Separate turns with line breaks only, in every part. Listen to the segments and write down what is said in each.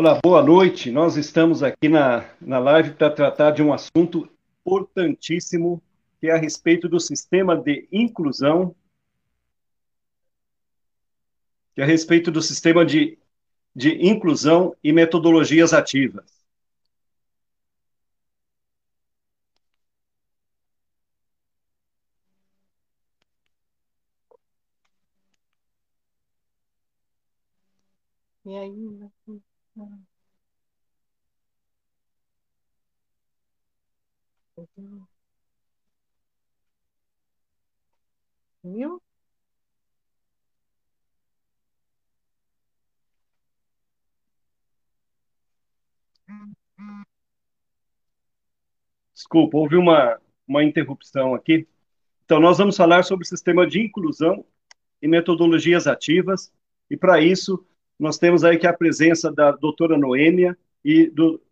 Olá, boa noite. Nós estamos aqui na, na live para tratar de um assunto importantíssimo, que é a respeito do sistema de inclusão, que é a respeito do sistema de, de inclusão e metodologias ativas.
E aí, Viu?
Desculpa, houve uma, uma interrupção aqui. Então, nós vamos falar sobre o sistema de inclusão e metodologias ativas, e para isso, nós temos aí que a presença da doutora Noêmia, e do,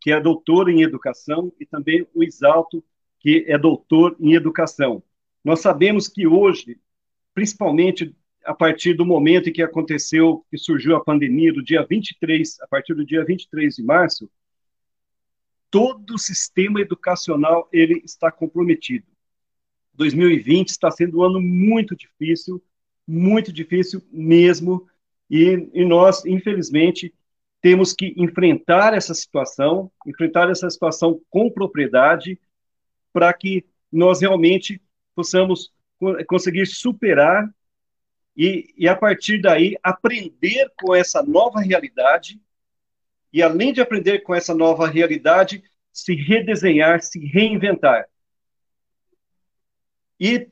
que é doutora em educação, e também o Isalto, que é doutor em educação. Nós sabemos que hoje, principalmente a partir do momento em que aconteceu, que surgiu a pandemia, do dia 23, a partir do dia 23 de março, todo o sistema educacional ele está comprometido. 2020 está sendo um ano muito difícil, muito difícil mesmo, e, e nós, infelizmente, temos que enfrentar essa situação, enfrentar essa situação com propriedade, para que nós realmente possamos conseguir superar e, e, a partir daí, aprender com essa nova realidade. E, além de aprender com essa nova realidade, se redesenhar, se reinventar. E,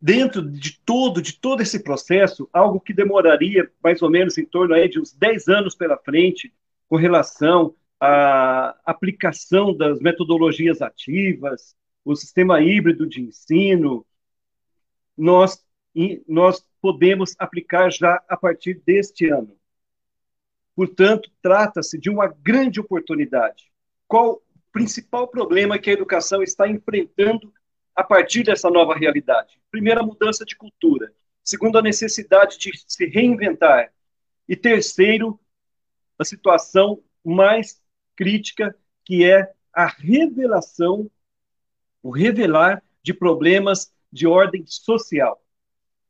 dentro de todo, de todo esse processo, algo que demoraria mais ou menos em torno aí de uns 10 anos pela frente, com relação à aplicação das metodologias ativas, o sistema híbrido de ensino, nós, nós podemos aplicar já a partir deste ano. Portanto, trata-se de uma grande oportunidade. Qual o principal problema que a educação está enfrentando a partir dessa nova realidade? Primeiro, a mudança de cultura. Segundo, a necessidade de se reinventar. E terceiro, a situação mais crítica, que é a revelação, o revelar de problemas de ordem social.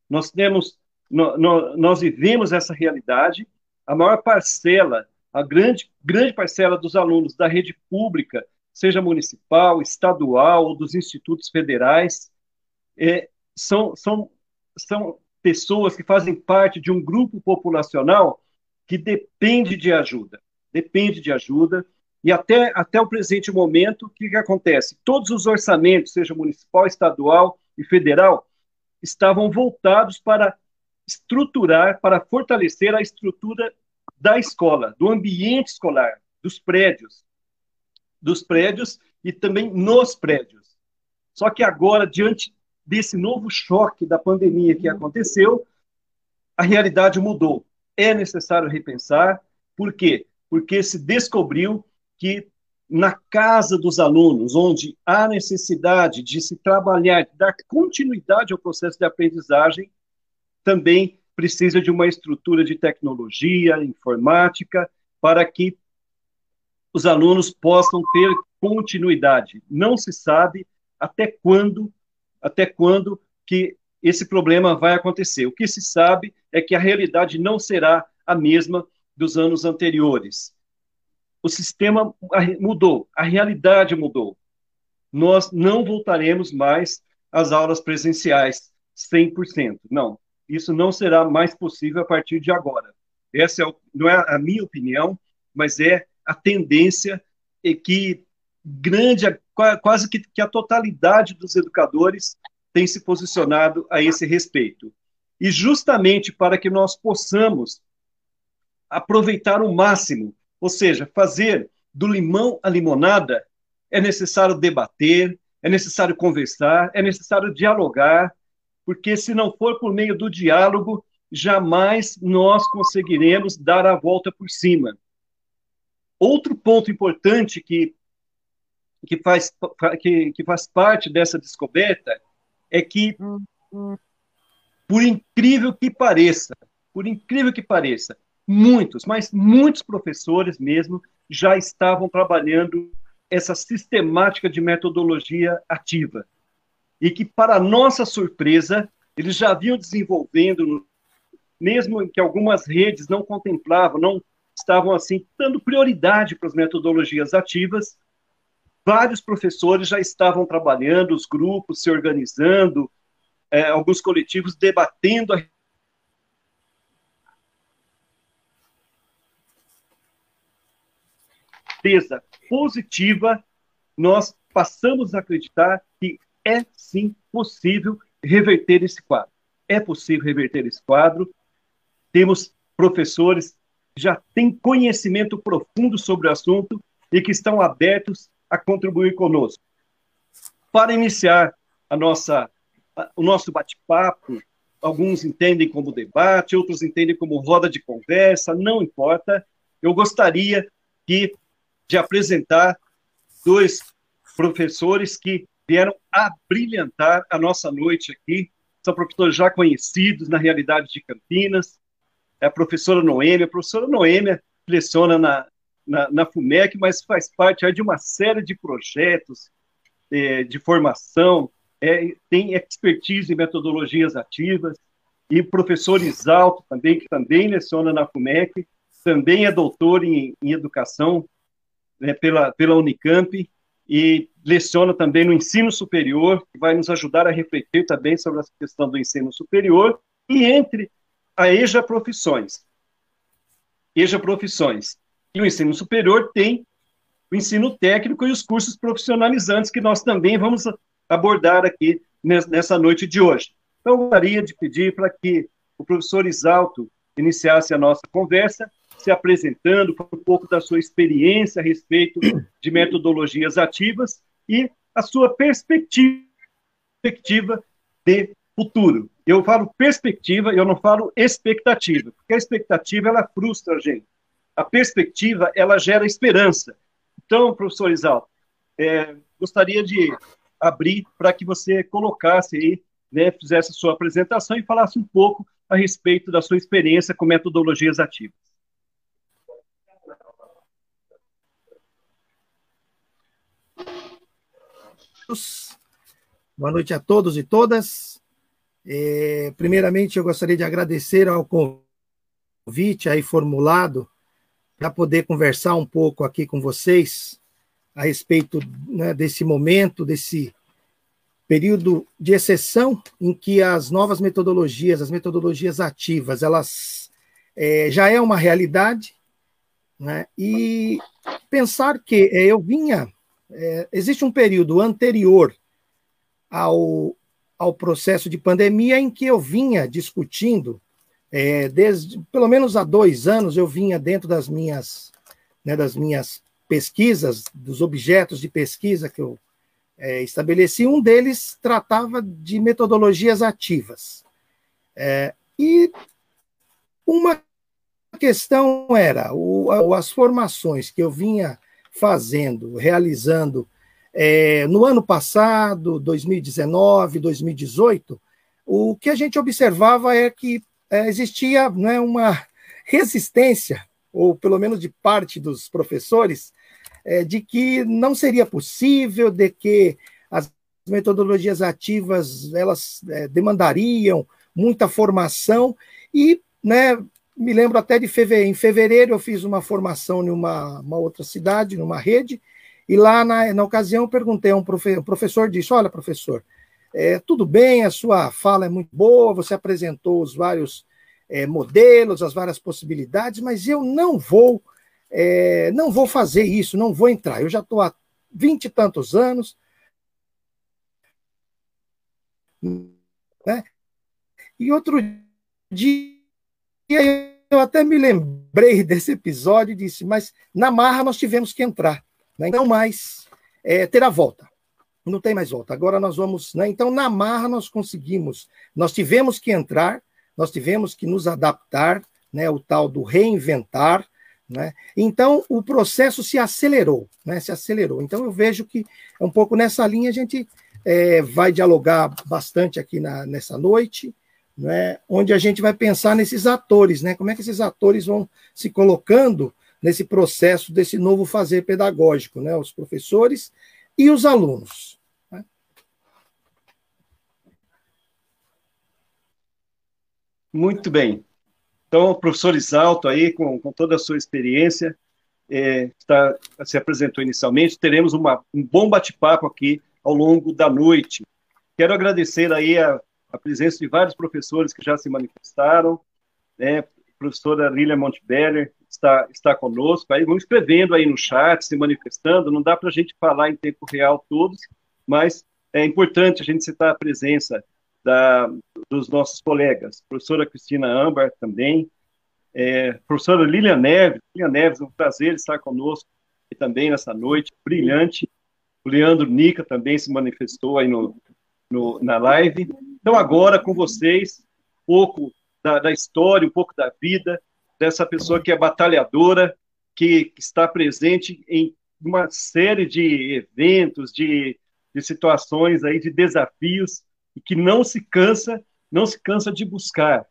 Nós temos, nós vivemos essa realidade. A maior parcela, a grande, grande parcela dos alunos da rede pública, seja municipal, estadual ou dos institutos federais, é, são, são, são pessoas que fazem parte de um grupo populacional que depende de ajuda, depende de ajuda, e até, até o presente momento, o que, que acontece? Todos os orçamentos, seja municipal, estadual e federal, estavam voltados para estruturar, para fortalecer a estrutura da escola, do ambiente escolar, dos prédios, dos prédios e também nos prédios. Só que agora, diante desse novo choque da pandemia que aconteceu, a realidade mudou. É necessário repensar. Por quê? Porque se descobriu que na casa dos alunos, onde há necessidade de se trabalhar, de dar continuidade ao processo de aprendizagem, também precisa de uma estrutura de tecnologia, informática, para que os alunos possam ter continuidade. Não se sabe até quando, até quando que esse problema vai acontecer. O que se sabe é que a realidade não será a mesma dos anos anteriores o sistema mudou, a realidade mudou. Nós não voltaremos mais às aulas presenciais 100%. Não, isso não será mais possível a partir de agora. Essa é, não é a minha opinião, mas é a tendência e que grande, quase que, que a totalidade dos educadores tem se posicionado a esse respeito. E justamente para que nós possamos aproveitar o máximo ou seja, fazer do limão a limonada é necessário debater, é necessário conversar, é necessário dialogar, porque se não for por meio do diálogo, jamais nós conseguiremos dar a volta por cima. Outro ponto importante que, que, faz, que, que faz parte dessa descoberta é que, por incrível que pareça, por incrível que pareça, muitos, mas muitos professores mesmo já estavam trabalhando essa sistemática de metodologia ativa. E que, para nossa surpresa, eles já vinham desenvolvendo, mesmo que algumas redes não contemplavam, não estavam assim dando prioridade para as metodologias ativas, vários professores já estavam trabalhando, os grupos se organizando, é, alguns coletivos debatendo a certeza positiva, nós passamos a acreditar que é sim possível reverter esse quadro. É possível reverter esse quadro. Temos professores que já têm conhecimento profundo sobre o assunto e que estão abertos a contribuir conosco. Para iniciar a nossa, o nosso bate-papo, alguns entendem como debate, outros entendem como roda de conversa, não importa. Eu gostaria que de apresentar dois professores que vieram a brilhantar a nossa noite aqui. São professores já conhecidos na realidade de Campinas. É a professora Noêmia. A professora Noêmia leciona na, na, na FUMEC, mas faz parte de uma série de projetos é, de formação, é, tem expertise em metodologias ativas. E o professor Isalto também, que também leciona na FUMEC, também é doutor em, em educação né, pela, pela Unicamp e leciona também no ensino superior, que vai nos ajudar a refletir também sobre a questão do ensino superior, e entre a EJA Profissões. EJA Profissões. E o ensino superior tem o ensino técnico e os cursos profissionalizantes, que nós também vamos abordar aqui nessa noite de hoje. Então, eu gostaria de pedir para que o professor Isalto iniciasse a nossa conversa se apresentando, um pouco da sua experiência a respeito de metodologias ativas e a sua perspectiva de futuro. Eu falo perspectiva, eu não falo expectativa, porque a expectativa ela frustra a gente. A perspectiva ela gera esperança. Então, professor Isalto, é, gostaria de abrir para que você colocasse aí, né, fizesse a sua apresentação e falasse um pouco a respeito da sua experiência com metodologias ativas.
Boa noite a todos e todas. É, primeiramente, eu gostaria de agradecer ao convite aí formulado para poder conversar um pouco aqui com vocês a respeito né, desse momento, desse período de exceção em que as novas metodologias, as metodologias ativas, elas é, já é uma realidade, né? E pensar que é, eu vinha é, existe um período anterior ao, ao processo de pandemia em que eu vinha discutindo, é, desde pelo menos há dois anos, eu vinha dentro das minhas, né, das minhas pesquisas, dos objetos de pesquisa que eu é, estabeleci, um deles tratava de metodologias ativas. É, e uma questão era o, as formações que eu vinha fazendo, realizando. É, no ano passado, 2019, 2018, o que a gente observava é que é, existia né, uma resistência, ou pelo menos de parte dos professores, é, de que não seria possível, de que as metodologias ativas elas é, demandariam muita formação e né, me lembro até de fevereiro. Em fevereiro eu fiz uma formação em uma, uma outra cidade, numa rede, e lá na, na ocasião eu perguntei a um profe, o professor disse: Olha, professor, é, tudo bem, a sua fala é muito boa, você apresentou os vários é, modelos, as várias possibilidades, mas eu não vou, é, não vou fazer isso, não vou entrar. Eu já estou há vinte e tantos anos. Né? E outro dia e aí eu até me lembrei desse episódio e disse, mas na marra nós tivemos que entrar, né? não mais é, ter a volta. Não tem mais volta. Agora nós vamos, né? Então na marra nós conseguimos, nós tivemos que entrar, nós tivemos que nos adaptar, né? O tal do reinventar, né? Então o processo se acelerou, né? Se acelerou. Então eu vejo que um pouco nessa linha a gente é, vai dialogar bastante aqui na, nessa noite né, onde a gente vai pensar nesses atores, né, como é que esses atores vão se colocando nesse processo desse novo fazer pedagógico, né, os professores e os alunos. Né?
Muito bem. Então, professor Isalto aí, com, com toda a sua experiência, é, está, se apresentou inicialmente, teremos uma, um bom bate-papo aqui ao longo da noite. Quero agradecer aí a, a, presença de vários professores que já se manifestaram, né, a professora Lilia Montebeller está, está conosco, aí vão escrevendo aí no chat, se manifestando, não dá para a gente falar em tempo real todos, mas é importante a gente citar a presença da, dos nossos colegas, professora Cristina Ambar também, é, professora Lilian Neves, Lilian Neves, é um prazer estar conosco e também nessa noite brilhante, o Leandro Nica também se manifestou aí no, no, na live. Então, agora com vocês, um pouco da, da, história, um pouco da vida dessa pessoa que é batalhadora, que, que está presente em uma série de eventos, de, de situações aí, de desafios, e que não se cansa, não se cansa de buscar,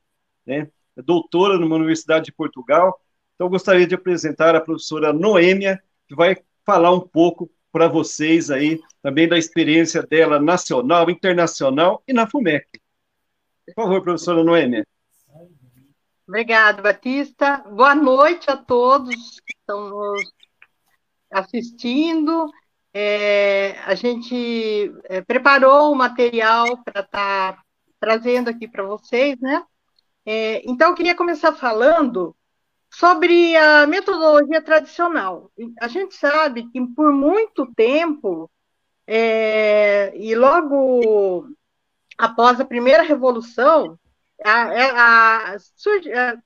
né? É doutora numa universidade de Portugal. Então, gostaria de apresentar a professora Noêmia, que vai falar um pouco para vocês aí também da experiência dela nacional, internacional e na FUMEC. Por favor, professora Noêmia.
Obrigada, Batista. Boa noite a todos que estão nos assistindo. É, a gente é, preparou o material para estar tá trazendo aqui para vocês, né? É, então, eu queria começar falando sobre a metodologia tradicional. A gente sabe que por muito tempo, é, e logo após a primeira revolução, a, é, a, a, é,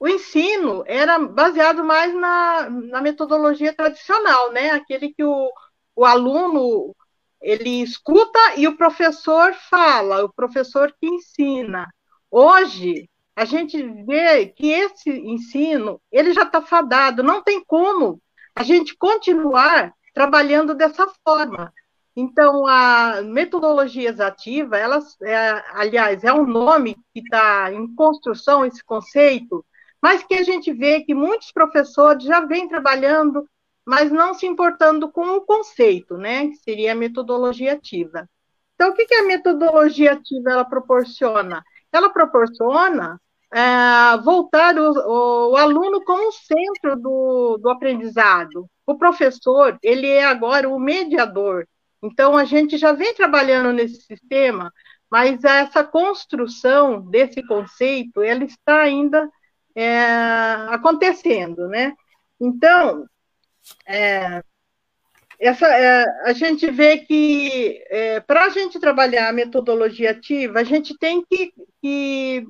o ensino era baseado mais na, na metodologia tradicional, né? Aquele que o, o aluno ele escuta e o professor fala, o professor que ensina. Hoje, a gente vê que esse ensino, ele já está fadado, não tem como a gente continuar trabalhando dessa forma. Então, a metodologia ativa, ela, é, aliás, é um nome que está em construção, esse conceito, mas que a gente vê que muitos professores já vêm trabalhando, mas não se importando com o conceito, né, que seria a metodologia ativa. Então, o que, que a metodologia ativa ela proporciona? Ela proporciona é, voltar o, o, aluno como centro do, do aprendizado. O professor, ele é agora o mediador. Então, a gente já vem trabalhando nesse sistema, mas essa construção desse conceito, ela está ainda é, acontecendo, né? Então, é, essa, é, a gente vê que é, para a gente trabalhar a metodologia ativa, a gente tem que, que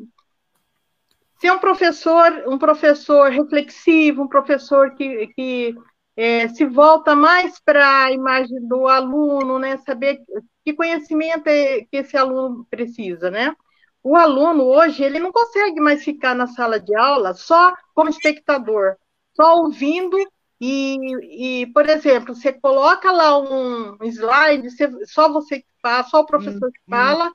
ser um professor, um professor reflexivo, um professor que, que é, se volta mais para a imagem do aluno, né? Saber que conhecimento é que esse aluno precisa, né? O aluno hoje ele não consegue mais ficar na sala de aula só como espectador, só ouvindo e, e por exemplo, você coloca lá um slide, você, só você que fala, só o professor que fala, hum.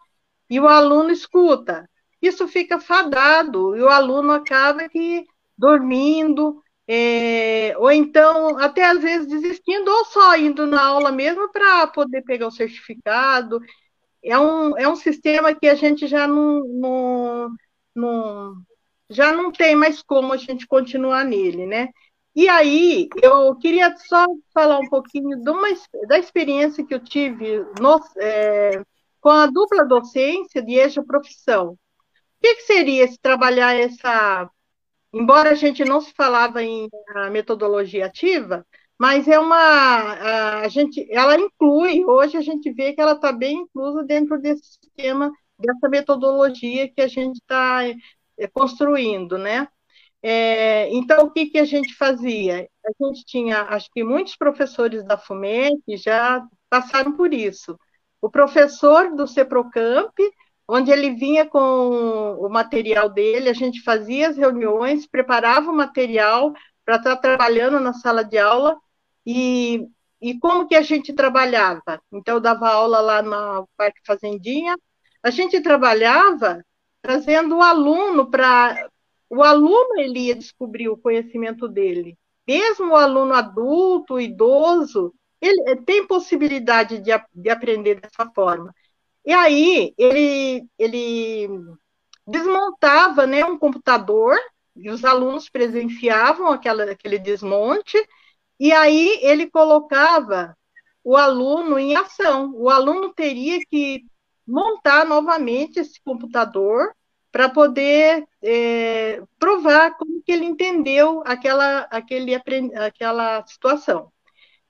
e o aluno escuta isso fica fadado, e o aluno acaba que dormindo, é, ou então até às vezes desistindo, ou só indo na aula mesmo para poder pegar o certificado. É um, é um sistema que a gente já não, não, não, já não tem mais como a gente continuar nele, né? E aí, eu queria só falar um pouquinho uma, da experiência que eu tive no, é, com a dupla docência de eixo profissão que, que seria se trabalhar essa. Embora a gente não se falava em metodologia ativa, mas é uma. A, gente, ela inclui, hoje a gente vê que ela está bem inclusa dentro desse sistema, dessa metodologia que a gente está é, construindo, né? É, então, o que, que a gente fazia? A gente tinha, acho que muitos professores da FUMEC já passaram por isso. O professor do CEPROCAMP, onde ele vinha com o material dele, a gente fazia as reuniões, preparava o material para estar trabalhando na sala de aula e, e como que a gente trabalhava? Então, eu dava aula lá no Parque Fazendinha, a gente trabalhava trazendo o aluno para o aluno ele ia descobrir o conhecimento dele. Mesmo o aluno adulto, idoso, ele tem possibilidade de, de aprender dessa forma. E aí ele, ele desmontava né, um computador, e os alunos presenciavam aquela, aquele desmonte, e aí ele colocava o aluno em ação. O aluno teria que montar novamente esse computador para poder é, provar como que ele entendeu aquela, aquele, aquela situação.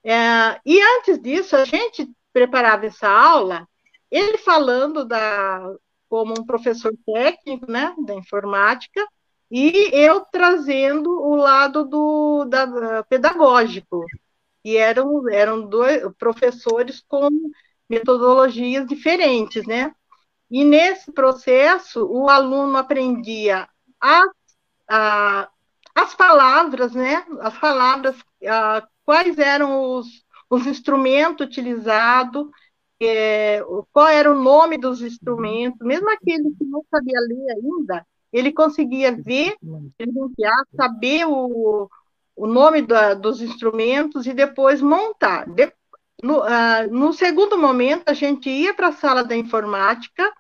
É, e antes disso, a gente preparava essa aula, ele falando da, como um professor técnico, né, da informática, e eu trazendo o lado do da, pedagógico. E eram, eram dois professores com metodologias diferentes, né? E nesse processo, o aluno aprendia a, a, as palavras, né? As palavras, a, quais eram os, os instrumentos utilizados, é, qual era o nome dos instrumentos, mesmo aquele que não sabia ler ainda, ele conseguia ver, identificar, saber o, o nome da, dos instrumentos e depois montar. De, no, uh, no, segundo momento, a gente ia para a sala da informática,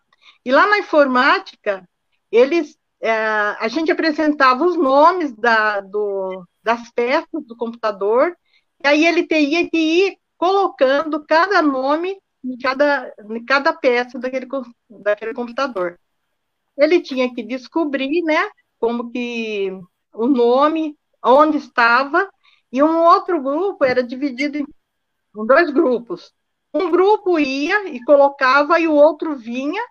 e lá na informática, eles, uh, a gente apresentava os nomes da, do, das peças do computador, e aí ele teria que ir colocando cada nome em cada, em cada peça daquele, daquele computador. Ele tinha que descobrir, né, como que o nome, onde estava, e um outro grupo era dividido em dois grupos. Um grupo ia e colocava, e o outro vinha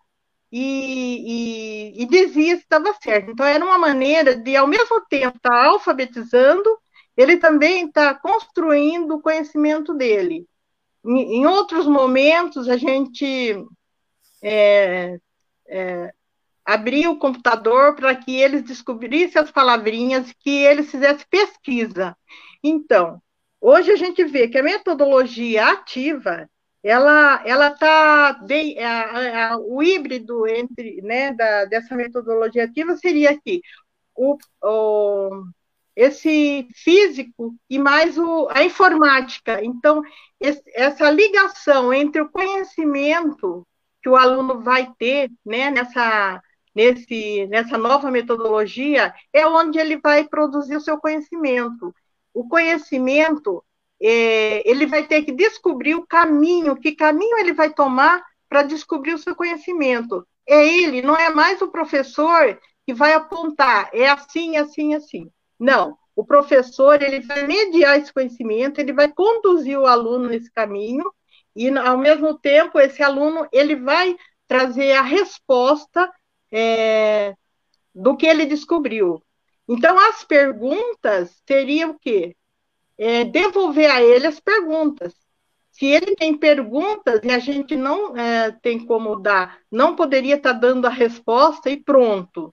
e, e, e dizia se estava certo. Então, era uma maneira de, ao mesmo tempo, estar tá alfabetizando, ele também está construindo o conhecimento dele. Em, outros momentos, a gente é, é, abria o computador para que eles descobrissem as palavrinhas, que eles fizessem pesquisa. Então, Hoje a gente vê que a metodologia ativa, ela ela está o híbrido entre né da, dessa metodologia ativa seria aqui o, o esse físico e mais o, a informática. Então, esse, essa ligação entre o conhecimento que o aluno vai ter né, nessa, nesse, nessa nova metodologia é onde ele vai produzir o seu conhecimento o conhecimento, é, ele vai ter que descobrir o caminho, que caminho ele vai tomar para descobrir o seu conhecimento. É ele, não é mais o professor que vai apontar, é assim, assim, assim. Não, o professor ele vai mediar esse conhecimento, ele vai conduzir o aluno nesse caminho e ao mesmo tempo esse aluno ele vai trazer a resposta é, do que ele descobriu. Então, as perguntas seriam o quê? É, devolver a ele as perguntas. Se ele tem perguntas e a gente não é, tem como dar, não poderia estar dando a resposta e pronto.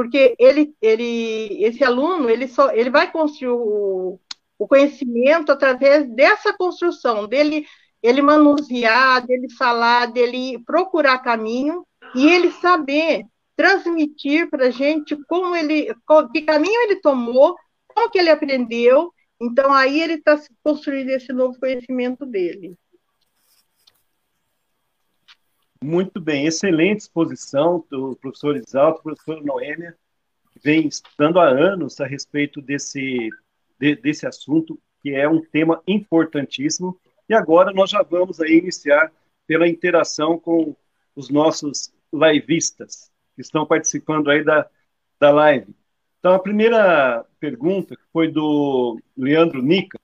Porque ele, ele, esse aluno, ele, só, ele vai construir o, o conhecimento através dessa construção, dele ele manusear, dele falar, dele procurar caminho e ele saber transmitir para a gente como ele, que caminho ele tomou, como que ele aprendeu. Então, aí ele está construindo esse novo conhecimento dele.
Muito bem, excelente exposição do professor Isalto, professor Noêmia, que vem estudando há anos a respeito desse, de, desse assunto, que é um tema importantíssimo. E agora nós já vamos aí iniciar pela interação com os nossos liveistas que estão participando aí da, da live. Então, a primeira pergunta, que foi do Leandro Nica,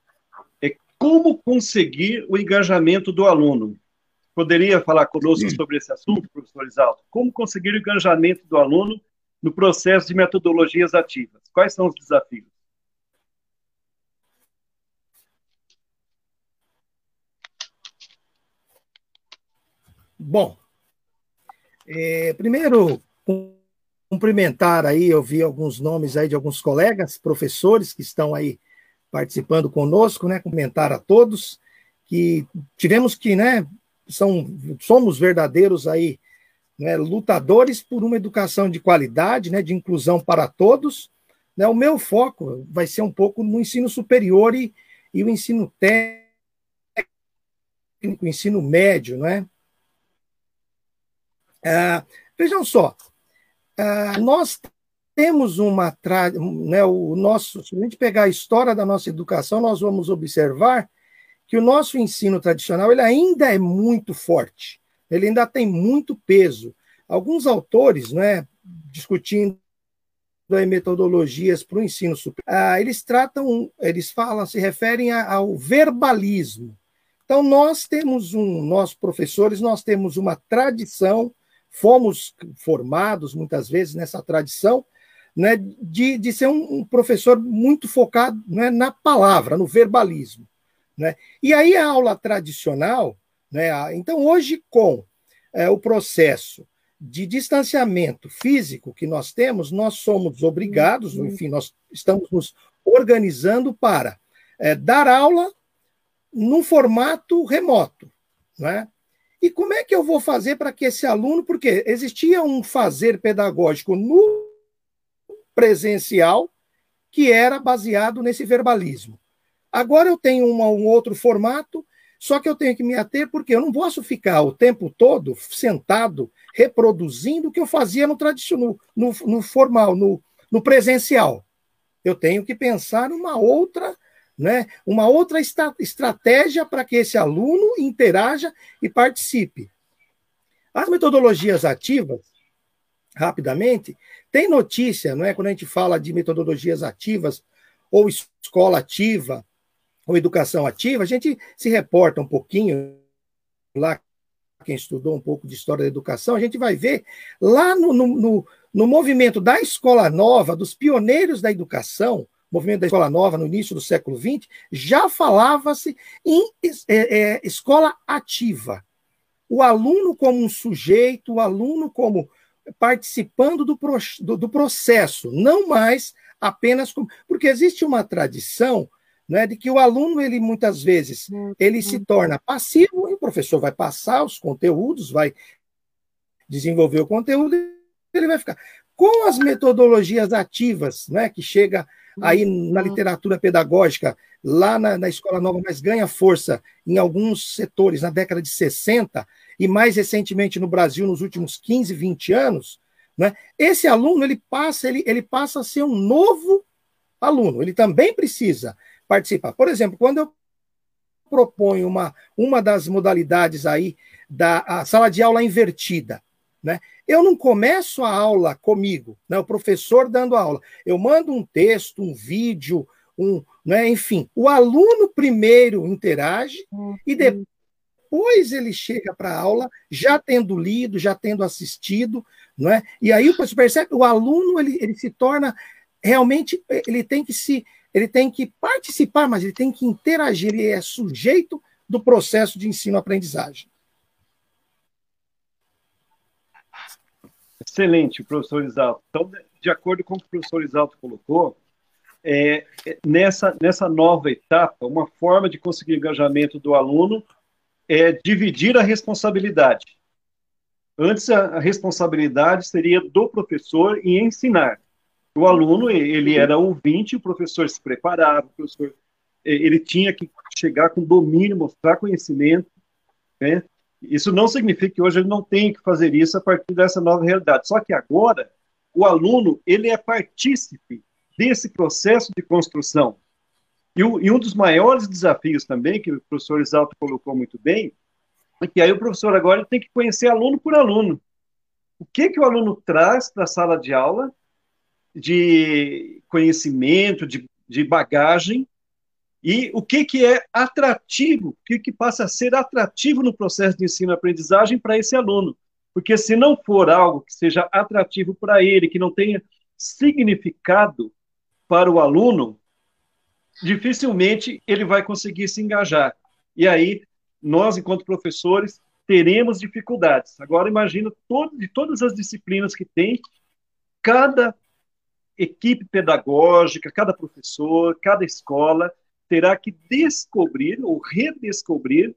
é como conseguir o engajamento do aluno? Poderia falar conosco sobre esse assunto, professor Isalto? Como conseguir o engajamento do aluno no processo de metodologias ativas? Quais são os desafios?
Bom, é, primeiro, cumprimentar aí, eu vi alguns nomes aí de alguns colegas, professores que estão aí participando conosco, né? Cumprimentar a todos que tivemos que, né? São, somos verdadeiros aí né, lutadores por uma educação de qualidade, né, de inclusão para todos. Né, o meu foco vai ser um pouco no ensino superior e, e o ensino técnico, o ensino médio, né? Ah, vejam só, ah, nós temos uma né, o nosso, se a gente pegar a história da nossa educação, nós vamos observar que o nosso ensino tradicional ele ainda é muito forte ele ainda tem muito peso. Alguns autores, né, discutindo metodologias para o ensino superior, ah, eles tratam, eles falam, se referem ao verbalismo. Então, nós temos um, nós professores, nós temos uma tradição, fomos formados muitas vezes nessa tradição, né, de, de ser um, um professor muito focado né, na palavra, no verbalismo. Né? E aí a aula tradicional, né? Então, hoje, com é, o processo de distanciamento físico que nós temos, nós somos obrigados, uhum. enfim, nós estamos nos organizando para é, dar aula num formato remoto. Né? E como é que eu vou fazer para que esse aluno, porque existia um fazer pedagógico no presencial que era baseado nesse verbalismo. Agora eu tenho uma, um outro formato só que eu tenho que me ater porque eu não posso ficar o tempo todo sentado reproduzindo o que eu fazia no tradicional, no, no formal, no, no presencial. Eu tenho que pensar numa outra, né, uma outra esta, estratégia para que esse aluno interaja e participe. As metodologias ativas, rapidamente, tem notícia, não é? Quando a gente fala de metodologias ativas ou escola ativa, ou educação ativa, a gente se reporta um pouquinho lá, quem estudou um pouco de história da educação, a gente vai ver lá no, no, no, no movimento da escola nova, dos pioneiros da educação, movimento da escola nova no início do século XX, já falava-se em é, é, escola ativa. O aluno como um sujeito, o aluno como participando do, do, do processo, não mais apenas como. Porque existe uma tradição né, de que o aluno, ele muitas vezes, ele se torna passivo, e o professor vai passar os conteúdos, vai desenvolver o conteúdo, ele vai ficar. Com as metodologias ativas, né, que chega aí na literatura pedagógica, lá na, na Escola Nova, mas ganha força em alguns setores na década de 60, e mais recentemente no Brasil, nos últimos 15, 20 anos, né, esse aluno ele passa, ele, ele passa a ser um novo aluno, ele também precisa participar. Por exemplo, quando eu proponho uma, uma das modalidades aí da sala de aula invertida, né? Eu não começo a aula comigo, né? O professor dando aula. Eu mando um texto, um vídeo, um, né? Enfim, o aluno primeiro interage uhum. e depois ele chega para a aula já tendo lido, já tendo assistido, não é? E aí você percebe o aluno ele, ele se torna realmente ele tem que se ele tem que participar, mas ele tem que interagir, ele é sujeito do processo de ensino-aprendizagem.
Excelente, professor Isalto. Então, de acordo com o que o professor Isalto colocou, é, é, nessa, nessa nova etapa, uma forma de conseguir engajamento do aluno é dividir a responsabilidade. Antes, a, a responsabilidade seria do professor em ensinar. O aluno, ele era ouvinte, o professor se preparava, o professor ele tinha que chegar com domínio, mostrar conhecimento, né? Isso não significa que hoje ele não tem que fazer isso a partir dessa nova realidade. Só que agora, o aluno, ele é partícipe desse processo de construção. E, o, e um dos maiores desafios também, que o professor Exalto colocou muito bem, é que aí o professor agora tem que conhecer aluno por aluno. O que, que o aluno traz para a sala de aula de conhecimento, de, de bagagem, e o que, que é atrativo, o que, que passa a ser atrativo no processo de ensino-aprendizagem para esse aluno. Porque se não for algo que seja atrativo para ele, que não tenha significado para o aluno, dificilmente ele vai conseguir se engajar. E aí, nós, enquanto professores, teremos dificuldades. Agora, imagina todo, de todas as disciplinas que tem, cada equipe pedagógica, cada professor, cada escola terá que descobrir ou redescobrir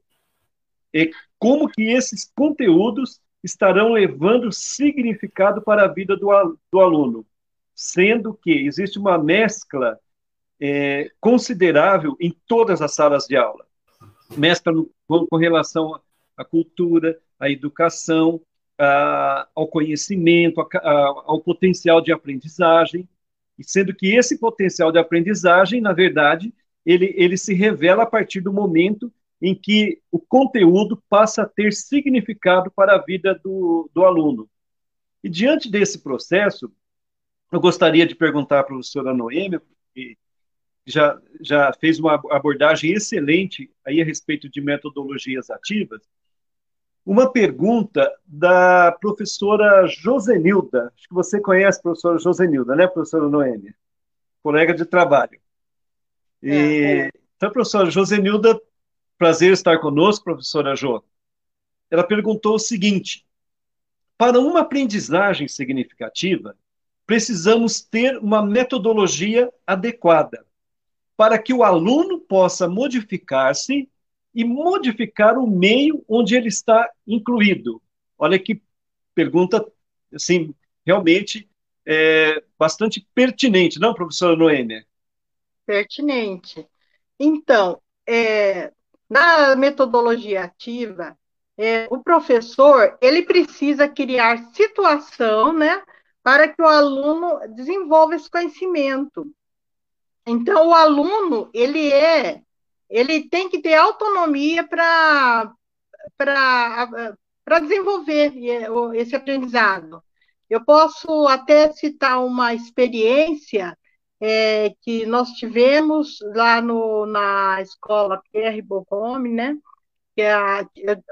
é, como que esses conteúdos estarão levando significado para a vida do, do aluno, sendo que existe uma mescla é, considerável em todas as salas de aula. Mescla no, com, com, relação à cultura, à educação, ao conhecimento, a, ao potencial de aprendizagem, sendo que esse potencial de aprendizagem, na verdade, ele, ele se revela a partir do momento em que o conteúdo passa a ter significado para a vida do, do aluno. E diante desse processo, eu gostaria de perguntar à professora Noêmia, que já, já fez uma abordagem excelente aí a respeito de metodologias ativas, uma pergunta da professora Josenilda. Acho que você conhece a professora Josenilda, né, professora Noêmia? Colega de trabalho. E, é, é. Então, professora Josenilda, prazer estar conosco, professora Jo. Ela perguntou o seguinte: para uma aprendizagem significativa, precisamos ter uma metodologia adequada para que o aluno possa modificar-se e modificar o meio onde ele está incluído. Olha que pergunta, assim, realmente é, bastante pertinente, não, professora Noêmia?
Pertinente. Então, é, na metodologia ativa, é, o professor ele precisa criar situação, né, para que o aluno desenvolva esse conhecimento. Então, o aluno ele é ele tem que ter autonomia para desenvolver esse aprendizado. Eu posso até citar uma experiência é, que nós tivemos lá no, na escola Pierre Bohome, né? Que é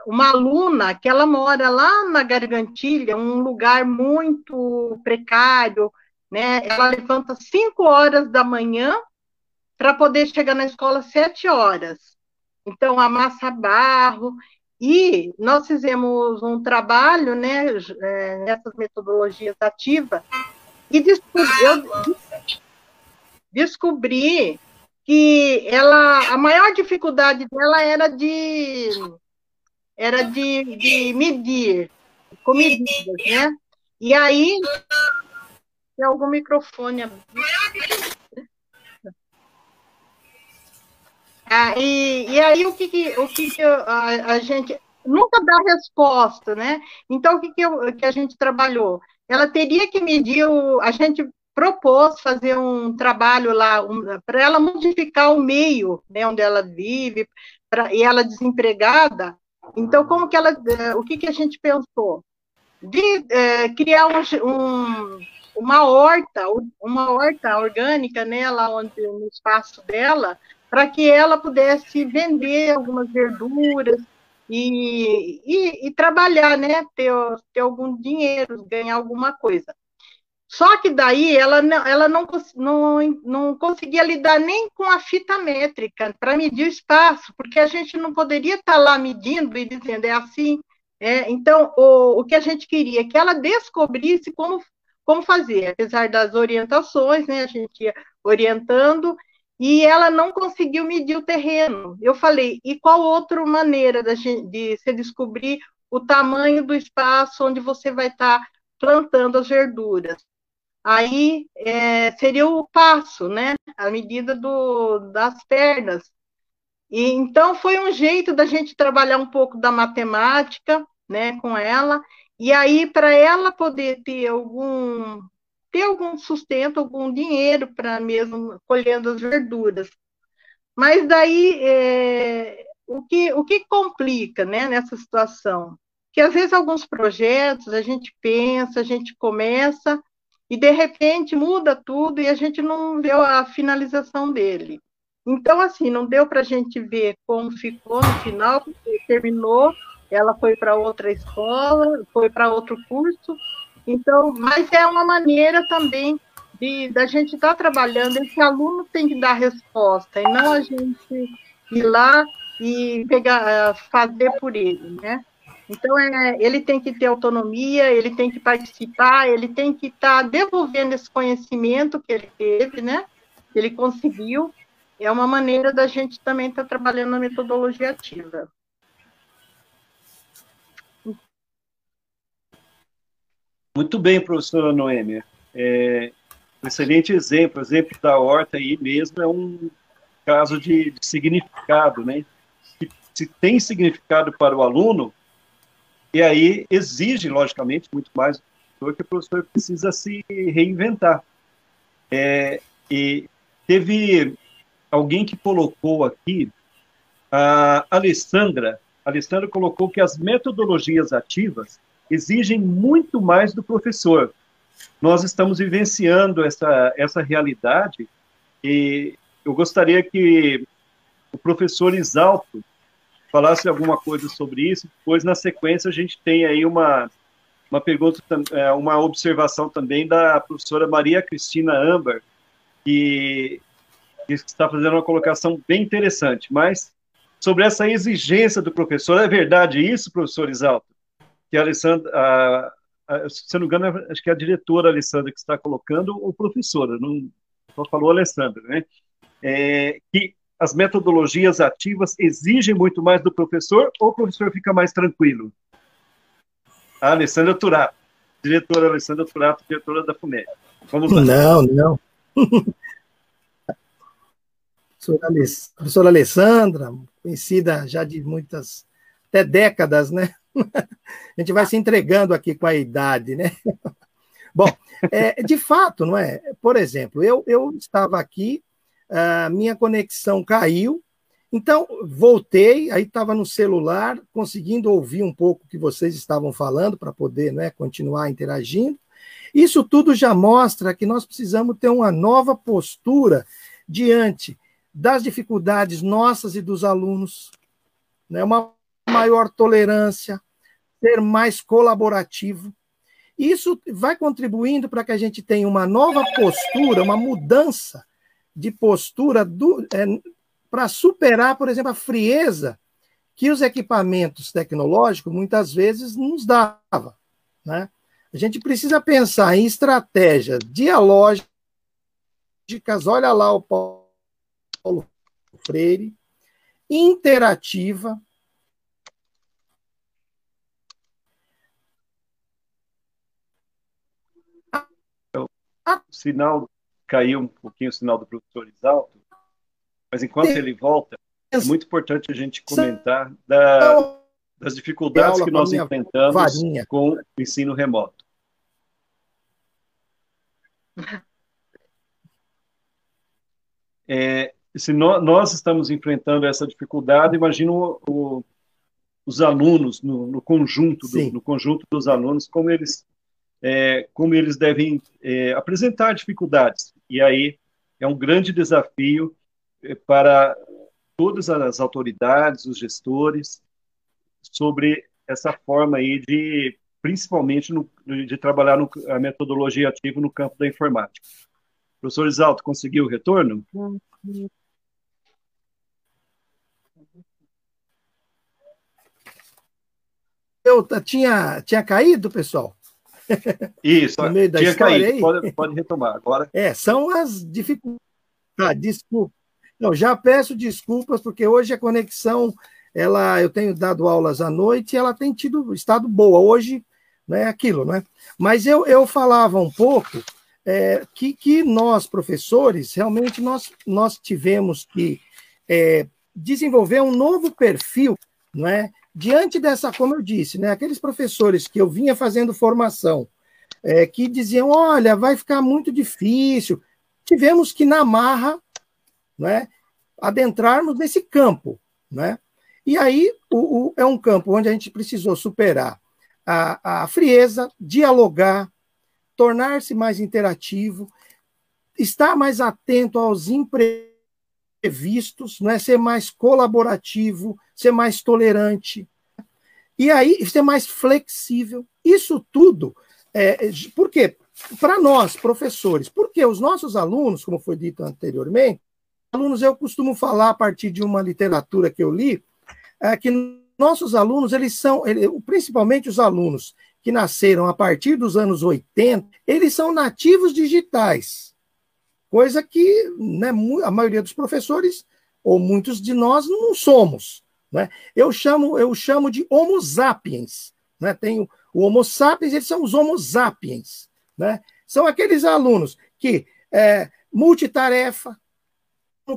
uma aluna que ela mora lá na Gargantilha, um lugar muito precário, né? Ela levanta 5 horas da manhã para poder chegar na escola sete horas. Então, amassa barro, e nós fizemos um trabalho né, é, nessas metodologias ativas, e descobri, eu descobri que ela, a maior dificuldade dela era de, era de, de medir, com medidas, né? E aí, tem algum microfone. Ah, e, e aí o que, que o que, que a, a, gente nunca dá resposta, né? Então o que, que, eu, que a gente trabalhou? Ela teria que medir o, a gente propôs fazer um trabalho lá um, para ela modificar o meio, né, onde ela vive, pra, e ela desempregada. Então como que ela, eh, o que que a gente pensou? De é, criar um, um uma horta, uma horta orgânica, né, lá onde no espaço dela, para que ela pudesse vender algumas verduras e, e, e, trabalhar, né? Ter, ter algum dinheiro, ganhar alguma coisa. Só que daí ela não, ela não, não, não conseguia lidar nem com a fita métrica para medir o espaço, porque a gente não poderia estar tá lá medindo e dizendo é assim. É, então, o, o que a gente queria é que ela descobrisse como, como fazer, apesar das orientações, né? A gente ia orientando e ela não conseguiu medir o terreno. Eu falei, e qual outra maneira de, de se descobrir o tamanho do espaço onde você vai estar tá plantando as verduras? Aí é, seria o passo, né? A medida do, das pernas. E, então foi um jeito da gente trabalhar um pouco da matemática, né, com ela. E aí para ela poder ter algum ter algum sustento, algum dinheiro para mesmo colhendo as verduras. Mas daí é, o, que, o que complica né, nessa situação? Que às vezes alguns projetos a gente pensa, a gente começa e de repente muda tudo e a gente não vê a finalização dele. Então, assim, não deu para a gente ver como ficou no final, porque terminou, ela foi para outra escola, foi para outro curso, então, mas é uma maneira também de da gente estar tá trabalhando. Esse aluno tem que dar resposta e não a gente ir lá e pegar, eh, fazer por ele, né? Então, é, ele tem que ter autonomia, ele tem que participar, ele tem que estar tá devolvendo esse conhecimento que ele teve, né? Ele conseguiu. É uma maneira da gente também estar tá trabalhando na metodologia ativa.
Muito bem, professora Noêmia. É, um excelente exemplo, exemplo da horta aí mesmo é um caso de, de significado, né? Se, se tem significado para o aluno, e aí exige, logicamente, muito mais do que o professor precisa se reinventar. É, e teve alguém que colocou aqui, a Alessandra, a Alessandra colocou que as metodologias ativas exigem muito mais do professor. Nós estamos vivenciando essa, essa realidade e eu gostaria que o professor Isalto falasse alguma coisa sobre isso, depois na sequência a gente tem aí uma, uma pergunta, é, uma observação também da professora Maria Cristina Amber, que, que está fazendo uma colocação bem interessante, mas sobre essa exigência do professor, é verdade isso, professor Isalto? Que a Alessandra, a, a, se não me engano, acho que é a diretora Alessandra que está colocando, ou professora, não só falou Alessandra, né? É, que as metodologias ativas exigem muito mais do professor ou o professor fica mais tranquilo? A Alessandra Turato, diretora Alessandra Turato, diretora da FUNED.
Vamos lá. Não, não. professora Alessandra, conhecida já de muitas, até décadas, né? A gente vai se entregando aqui com a idade, né? Bom, é, de fato, não é? Por exemplo, eu, eu estava aqui a minha conexão caiu, então voltei, aí estava no celular, conseguindo ouvir um pouco o que vocês estavam falando para poder né, continuar interagindo. Isso tudo já mostra que nós precisamos ter uma nova postura diante das dificuldades nossas e dos alunos, né, uma maior tolerância, ser mais colaborativo. Isso vai contribuindo para que a gente tenha uma nova postura, uma mudança de postura é, para superar, por exemplo, a frieza que os equipamentos tecnológicos muitas vezes nos davam. Né? A gente precisa pensar em estratégias dialógicas. Olha lá o Paulo Freire, interativa.
Sinal caiu um pouquinho o sinal do professor Isalto, mas enquanto ele volta, é muito importante a gente comentar da, das dificuldades que nós enfrentamos varinha. com o ensino remoto. É, se no, nós estamos enfrentando essa dificuldade, imagina o, o, os alunos no, no conjunto do, no conjunto dos alunos como eles é, como eles devem é, apresentar dificuldades. E aí é um grande desafio é, para todas as autoridades, os gestores, sobre essa forma aí de, principalmente, no, de trabalhar no, a metodologia ativa no campo da informática. Professor Isalto, conseguiu o retorno?
Eu tinha, tinha caído, pessoal?
Isso, no meio da tinha história caído. Aí. Pode, pode retomar agora.
É, são as dificuldades. Ah, desculpa. Não, já peço desculpas, porque hoje a conexão, ela, eu tenho dado aulas à noite e ela tem tido estado boa. Hoje não é aquilo, né? Mas eu, eu falava um pouco é, que, que nós, professores, realmente nós, nós tivemos que é, desenvolver um novo perfil, não é? Diante dessa, como eu disse, né, aqueles professores que eu vinha fazendo formação, é, que diziam, olha, vai ficar muito difícil, tivemos que, na marra, né, adentrarmos nesse campo. Né? E aí o, o, é um campo onde a gente precisou superar a, a frieza, dialogar, tornar-se mais interativo, estar mais atento aos imprevistos, não é ser mais colaborativo, ser mais tolerante. E aí, ser mais flexível. Isso tudo, é, por quê? Para nós, professores, porque os nossos alunos, como foi dito anteriormente, alunos, eu costumo falar a partir de uma literatura que eu li, é que nossos alunos, eles são, principalmente os alunos que nasceram a partir dos anos 80, eles são nativos digitais, coisa que né, a maioria dos professores, ou muitos de nós, não somos. Né? Eu, chamo, eu chamo de Homo sapiens. né? tem o, o Homo sapiens, eles são os Homo sapiens. Né? São aqueles alunos que é, multitarefa,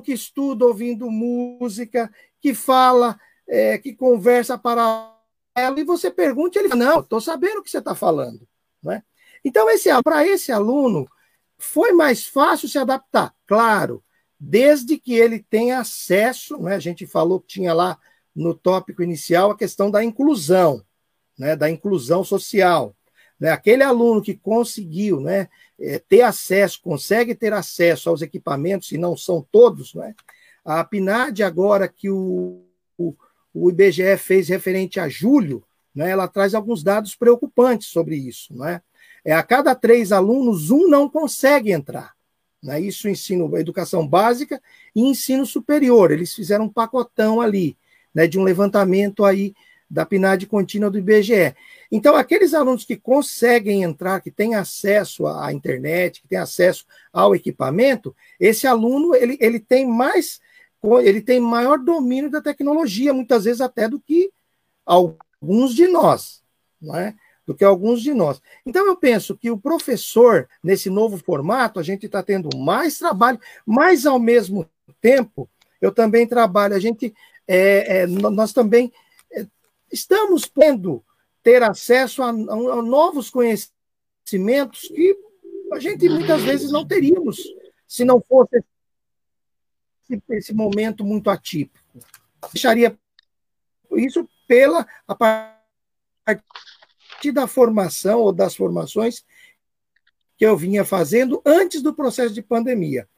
que estuda ouvindo música, que fala, é, que conversa para ela, e você pergunta, ele fala, não, estou sabendo o que você está falando. Né? Então, esse, para esse aluno, foi mais fácil se adaptar, claro, desde que ele tenha acesso, né? a gente falou que tinha lá no tópico inicial a questão da inclusão, né? da inclusão social. Né? Aquele aluno que conseguiu né, é, ter acesso, consegue ter acesso aos equipamentos, e não são todos, né? a PNAD, agora que o, o, o IBGE fez referente a julho, né, ela traz alguns dados preocupantes sobre isso. Né? É, a cada três alunos, um não consegue entrar. Né? Isso ensino, educação básica e ensino superior. Eles fizeram um pacotão ali, né, de um levantamento aí da PNAD contínua do IBGE. Então, aqueles alunos que conseguem entrar, que têm acesso à internet, que têm acesso ao equipamento, esse aluno ele, ele tem mais, ele tem maior domínio da tecnologia, muitas vezes até do que alguns de nós, não é? Do que alguns de nós. Então, eu penso que o professor, nesse novo formato, a gente está tendo mais trabalho, mas ao mesmo tempo, eu também trabalho, a gente, é, é, nós também é, estamos tendo ter acesso a, a, novos conhecimentos que a gente muitas vezes não teríamos se não fosse esse, esse momento muito atípico. Deixaria isso pela a partir da formação ou das formações que eu vinha fazendo antes do processo de pandemia.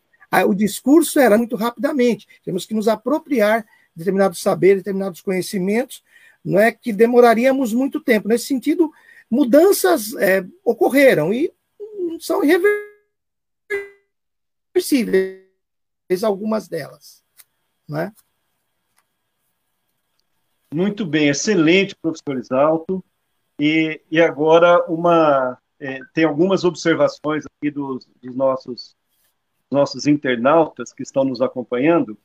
O discurso era muito rapidamente, temos que nos apropriar determinados saberes, determinados conhecimentos, não é que demoraríamos muito tempo. Nesse sentido, mudanças é, ocorreram e são irreversíveis algumas delas. É?
Muito bem, excelente, professor Isalto. E, e agora uma é, tem algumas observações aqui dos, dos nossos nossos internautas que estão nos acompanhando,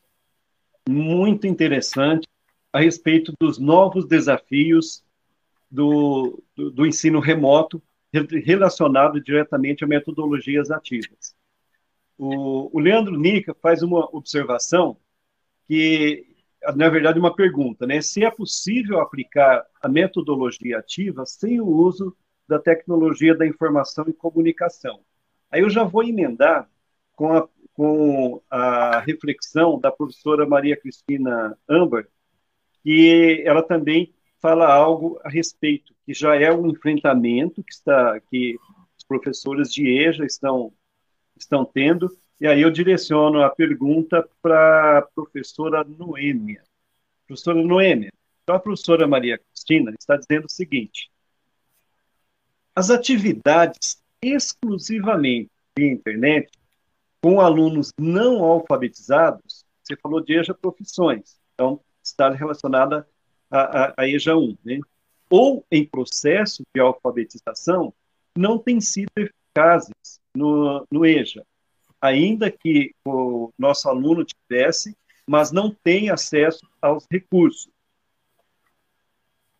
muito interessante a respeito dos novos desafios do, do, do ensino remoto relacionado diretamente a metodologias ativas. O, o, Leandro Nica faz uma observação que, na verdade, uma pergunta, né? Se é possível aplicar a metodologia ativa sem o uso da tecnologia da informação e comunicação. Aí eu já vou emendar com a, com a reflexão da professora Maria Cristina Amber, e ela também fala algo a respeito, que já é um enfrentamento que está que os professores de EJA estão estão tendo, e aí eu direciono a pergunta para a professora Noêmia. Professora Noêmia, então a professora Maria Cristina está dizendo o seguinte: as atividades exclusivamente via internet com alunos não alfabetizados, você falou de EJA profissões, então está relacionada a, a, a EJA 1, né? ou em processo de alfabetização, não têm sido eficazes no, no EJA, ainda que o nosso aluno tivesse, mas não tem acesso aos recursos.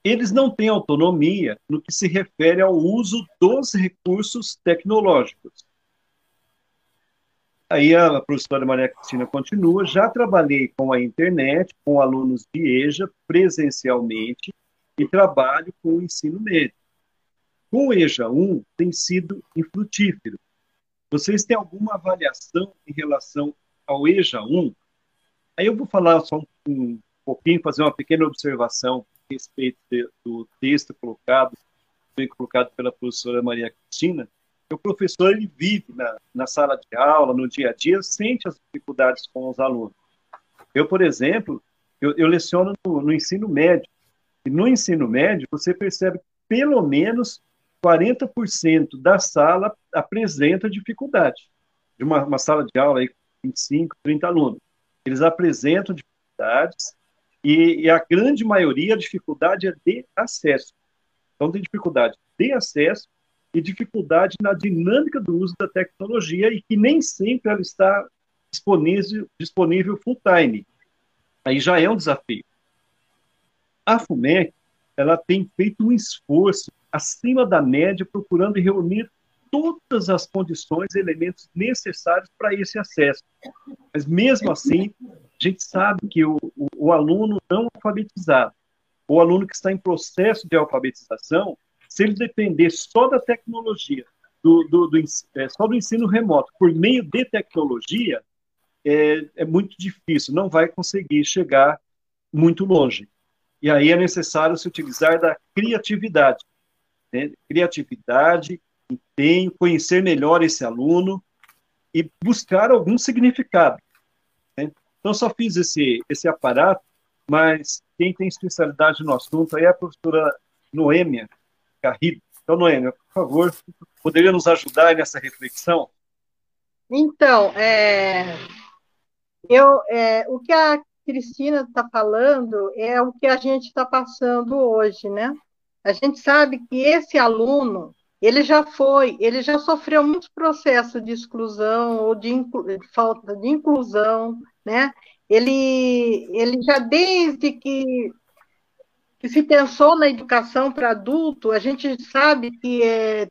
Eles não têm autonomia no que se refere ao uso dos recursos tecnológicos. Aí a professora Maria Cristina continua. Já trabalhei com a internet, com alunos de EJA, presencialmente, e trabalho com o ensino médio. Com o EJA 1, tem sido infrutífero. Vocês têm alguma avaliação em relação ao EJA 1? Aí eu vou falar só um, um pouquinho, fazer uma pequena observação a respeito de, do texto colocado, foi colocado pela professora Maria Cristina, o professor ele vive na, na sala de aula, no dia a dia, sente as dificuldades com os alunos. Eu, por exemplo, eu, eu leciono no, no, ensino médio. E no ensino médio, você percebe que pelo menos 40% da sala apresenta dificuldade. De uma, uma sala de aula aí com 25, 30 alunos. Eles apresentam dificuldades e, e a grande maioria, a dificuldade é de acesso. Então, tem dificuldade de acesso e dificuldade na dinâmica do uso da tecnologia e que nem sempre ela está disponível, disponível full time. Aí já é um desafio. A FUMEC ela tem feito um esforço acima da média, procurando reunir todas as condições e elementos necessários para esse acesso. Mas, mesmo assim, a gente sabe que o, o, o aluno não alfabetizado, o aluno que está em processo de alfabetização, se ele depender só da tecnologia, do, do, do é, só do ensino remoto, por meio de tecnologia, é, é muito difícil, não vai conseguir chegar muito longe. E aí é necessário se utilizar da criatividade. Né? Criatividade, empenho, conhecer melhor esse aluno e buscar algum significado. Né? Então, só fiz esse, esse aparato, mas quem tem especialidade no assunto é a professora Noêmia Garrido. Então, Noêmia, por favor, poderia nos ajudar nessa reflexão?
Então, é, eu, é, o que a Cristina está falando é o que a gente está passando hoje, né? A gente sabe que esse aluno, ele já foi, ele já sofreu muitos processos de exclusão ou de, de falta de inclusão, né? Ele, ele já desde que, que se pensou na educação para adulto, a gente sabe que é,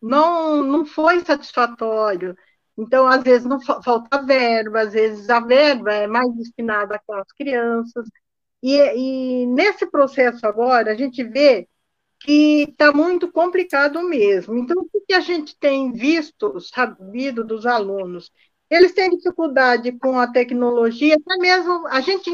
não, não foi satisfatório. Então, às vezes, não falta verba, às vezes a verba é mais destinada àquelas crianças. E, e nesse processo agora, a gente vê que está muito complicado mesmo. Então, o que a gente tem visto, sabido dos alunos? Eles têm dificuldade com a tecnologia, até mesmo a gente,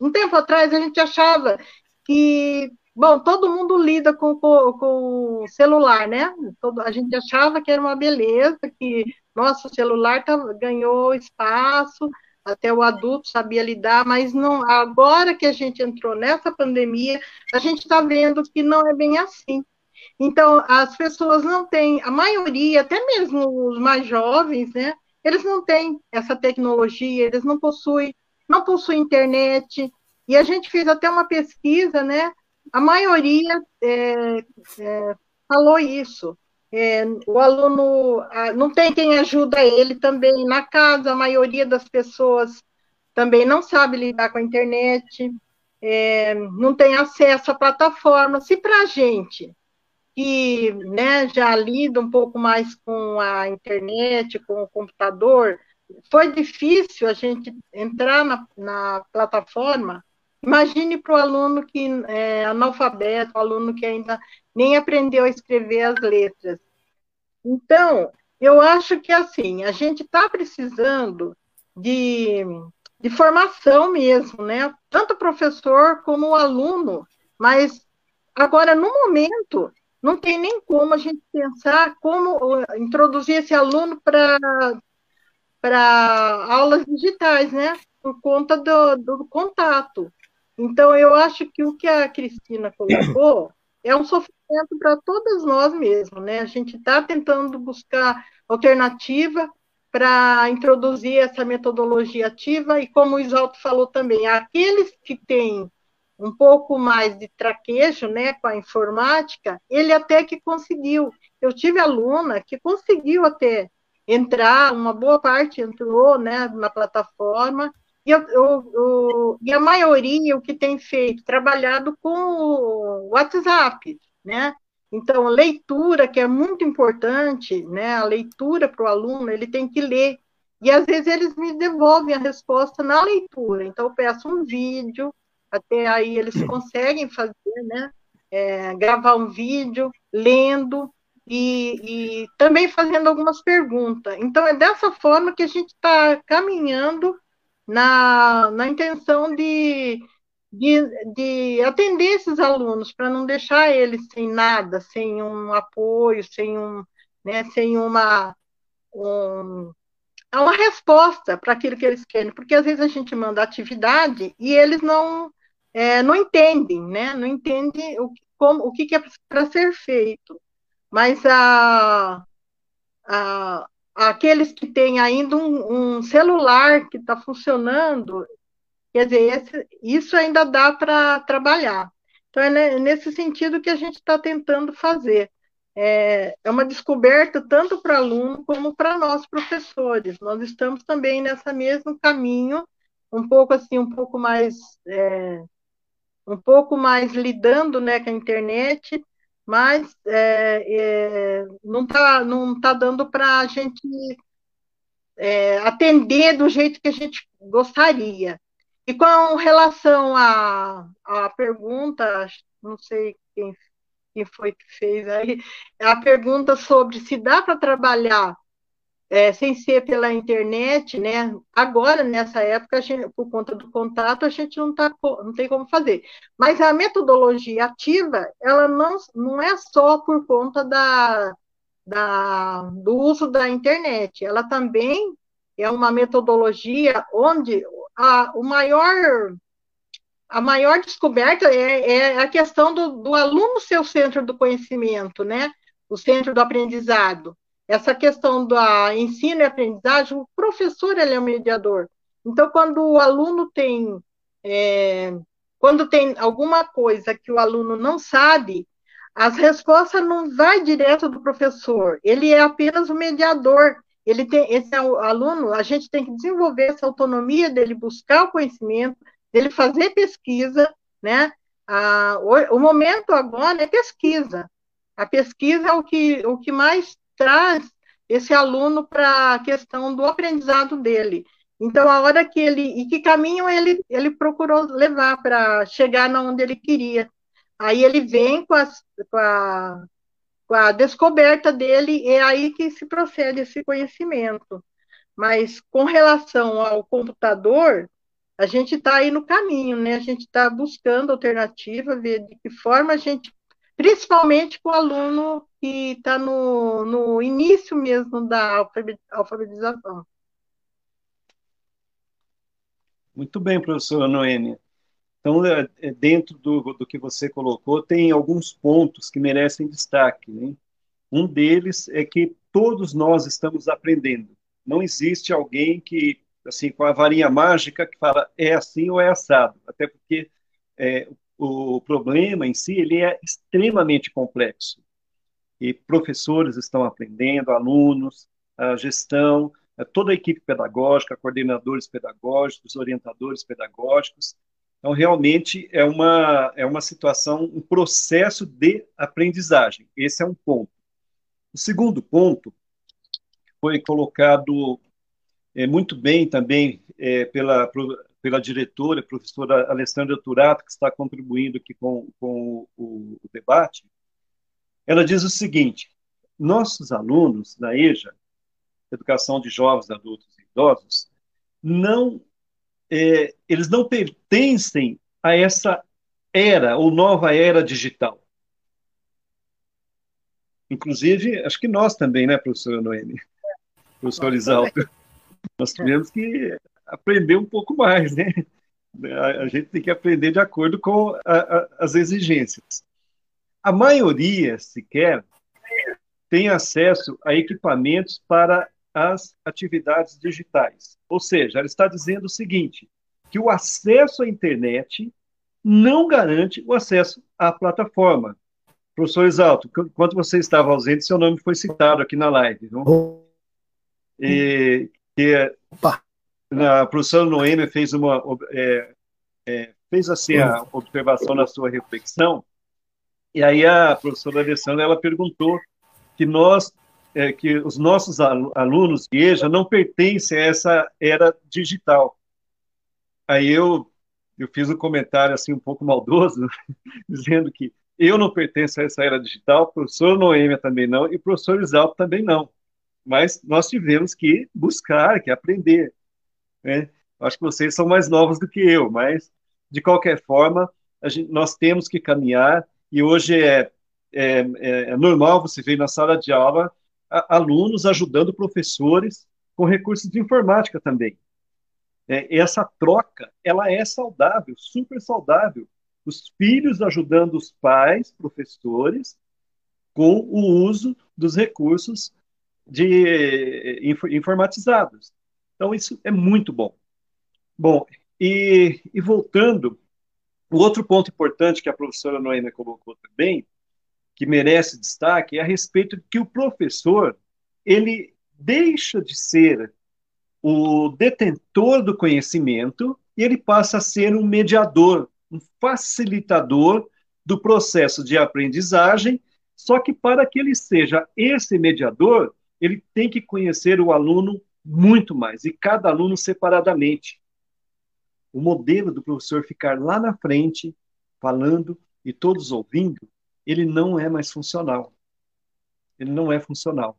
um tempo atrás, a gente achava que, bom, todo mundo lida com, com, com o celular, né? Todo, a gente achava que era uma beleza, que nosso celular tá, ganhou espaço, até o adulto sabia lidar, mas não. Agora que a gente entrou nessa pandemia, a gente está vendo que não é bem assim. Então, as pessoas não têm, a maioria, até mesmo os mais jovens, né? Eles não têm essa tecnologia, eles não possuem, não possuem internet. E a gente fez até uma pesquisa, né? A maioria é, é, falou isso. É, o aluno não tem quem ajuda ele também na casa, a maioria das pessoas também não sabe lidar com a internet, é, não tem acesso à plataforma. Se para a gente, que né, já lida um pouco mais com a internet, com o computador, foi difícil a gente entrar na, na plataforma, imagine para o aluno que é analfabeto, aluno que ainda nem aprendeu a escrever as letras. Então, eu acho que assim, a gente está precisando de, de formação mesmo, né? Tanto o professor como o aluno, mas agora, no momento, não tem nem como a gente pensar como introduzir esse aluno para para aulas digitais, né? Por conta do, do contato. Então, eu acho que o que a Cristina colocou é um sofrimento para todas nós mesmos, né? A gente está tentando buscar alternativa para introduzir essa metodologia ativa e, como o Isalto falou também, aqueles que têm um pouco mais de traquejo, né, com a informática, ele até que conseguiu. Eu tive aluna que conseguiu até entrar, uma boa parte entrou, né, na plataforma e, eu, eu, eu, e a maioria o que tem feito, trabalhado com o WhatsApp, né? Então, leitura, que é muito importante, né? A leitura para o aluno, ele tem que ler. E às vezes eles me devolvem a resposta na leitura. Então, eu peço um vídeo, até aí eles conseguem fazer, né? É, gravar um vídeo, lendo e, e também fazendo algumas perguntas. Então, é dessa forma que a gente está caminhando na, na intenção de, de, de atender esses alunos, para não deixar eles sem nada, sem um apoio, sem, um, né, sem uma, um, uma resposta para aquilo que eles querem, porque às vezes a gente manda atividade e eles não, é, não entendem, né? Não entendem o, como, o que, que é para ser feito. Mas a, a, aqueles que têm ainda um, um celular que está funcionando, quer dizer, esse, isso ainda dá para trabalhar. Então, é nesse sentido que a gente está tentando fazer. É, é uma descoberta tanto para aluno como para nós professores. Nós estamos também nessa mesmo caminho, um pouco assim, um pouco mais é, um pouco mais lidando né, com a internet, mas é, é, não está não tá dando para a gente é, atender do jeito que a gente gostaria. E com relação à, à pergunta, não sei quem, quem foi que fez aí, a pergunta sobre se dá para trabalhar é, sem ser pela internet, né? Agora, nessa época, gente, por conta do contato, a gente não, tá, não tem como fazer. Mas a metodologia ativa, ela não, não é só por conta da, da, do uso da internet, ela também é uma metodologia onde a, o maior, a maior descoberta é, é a questão do, do aluno ser o centro do conhecimento, né? O centro do aprendizado essa questão do ensino e aprendizagem, o professor ele é o mediador. Então, quando o aluno tem, é, quando tem alguma coisa que o aluno não sabe, as respostas não vai direto do professor, ele é apenas o mediador. Ele tem, esse aluno, a gente tem que desenvolver essa autonomia dele buscar o conhecimento, dele fazer pesquisa, né? Ah, o, o momento agora é pesquisa. A pesquisa é o que, o que mais traz esse aluno para a questão do aprendizado dele. Então, a hora que ele. E que caminho ele, ele procurou levar para chegar na onde ele queria. Aí ele vem com, as, com, a, com a descoberta dele, e é aí que se procede esse conhecimento. Mas com relação ao computador, a gente está aí no caminho, né? A gente está buscando alternativa, ver de que forma a gente principalmente com o aluno que está no, no início mesmo da alfabetização.
Muito bem, professora Noêmia. Então, é, é, dentro do, do que você colocou, tem alguns pontos que merecem destaque. Né? Um deles é que todos nós estamos aprendendo. Não existe alguém que, assim, com a varinha mágica, que fala é assim ou é assado. Até porque é, o problema em si ele é extremamente complexo. E professores estão aprendendo, alunos, a gestão, toda a equipe pedagógica, coordenadores pedagógicos, orientadores pedagógicos. Então, realmente é uma, é uma situação, um processo de aprendizagem. Esse é um ponto. O segundo ponto foi colocado é, muito bem também é, pela pela diretora, professora Alessandra Turato, que está contribuindo aqui com, com o, o debate, ela diz o seguinte: nossos alunos na EJA, Educação de Jovens, Adultos e Idosos, não, é, eles não pertencem a essa era ou nova era digital. Inclusive, acho que nós também, né, professora Noemi? Professor Isalto. Nós tivemos que aprender um pouco mais, né? A, gente tem que aprender de acordo com a, a, as exigências. A maioria, sequer, tem acesso a equipamentos para as atividades digitais. Ou seja, ela está dizendo o seguinte: que o acesso à internet não garante o acesso à plataforma. Professor Exalto, enquanto você estava ausente, seu nome foi citado aqui na live. Não? E, que, Opa a professora Noêmia fez uma é, é, fez assim a observação na sua reflexão e aí a professora Alessandra ela perguntou que nós é, que os nossos alunos de EJA não pertencem a essa era digital. Aí eu eu fiz um comentário assim um pouco maldoso dizendo que eu não pertenço a essa era digital, o professor Noêmia também não e o professor Isalto também não. Mas nós tivemos que buscar, que aprender. Né? Acho que vocês são mais novos do que eu, mas, de qualquer forma, gente, nós temos que caminhar, e hoje é, é, é, normal você ver na sala de aula a, alunos ajudando professores com recursos de informática também. É, essa troca, ela é saudável, super saudável. Os filhos ajudando os pais, professores, com o uso dos recursos de, informatizados. Então, isso é muito bom. Bom, e, e voltando, o outro ponto importante que a professora Noêmia colocou também, que merece destaque, é a respeito de que o professor, ele deixa de ser o detentor do conhecimento e ele passa a ser um mediador um facilitador do processo de aprendizagem, só que para que ele seja esse mediador, ele tem que conhecer o aluno muito mais, e cada aluno separadamente. O modelo do professor ficar lá na frente, falando e todos ouvindo, ele não é mais funcional. Ele não é funcional.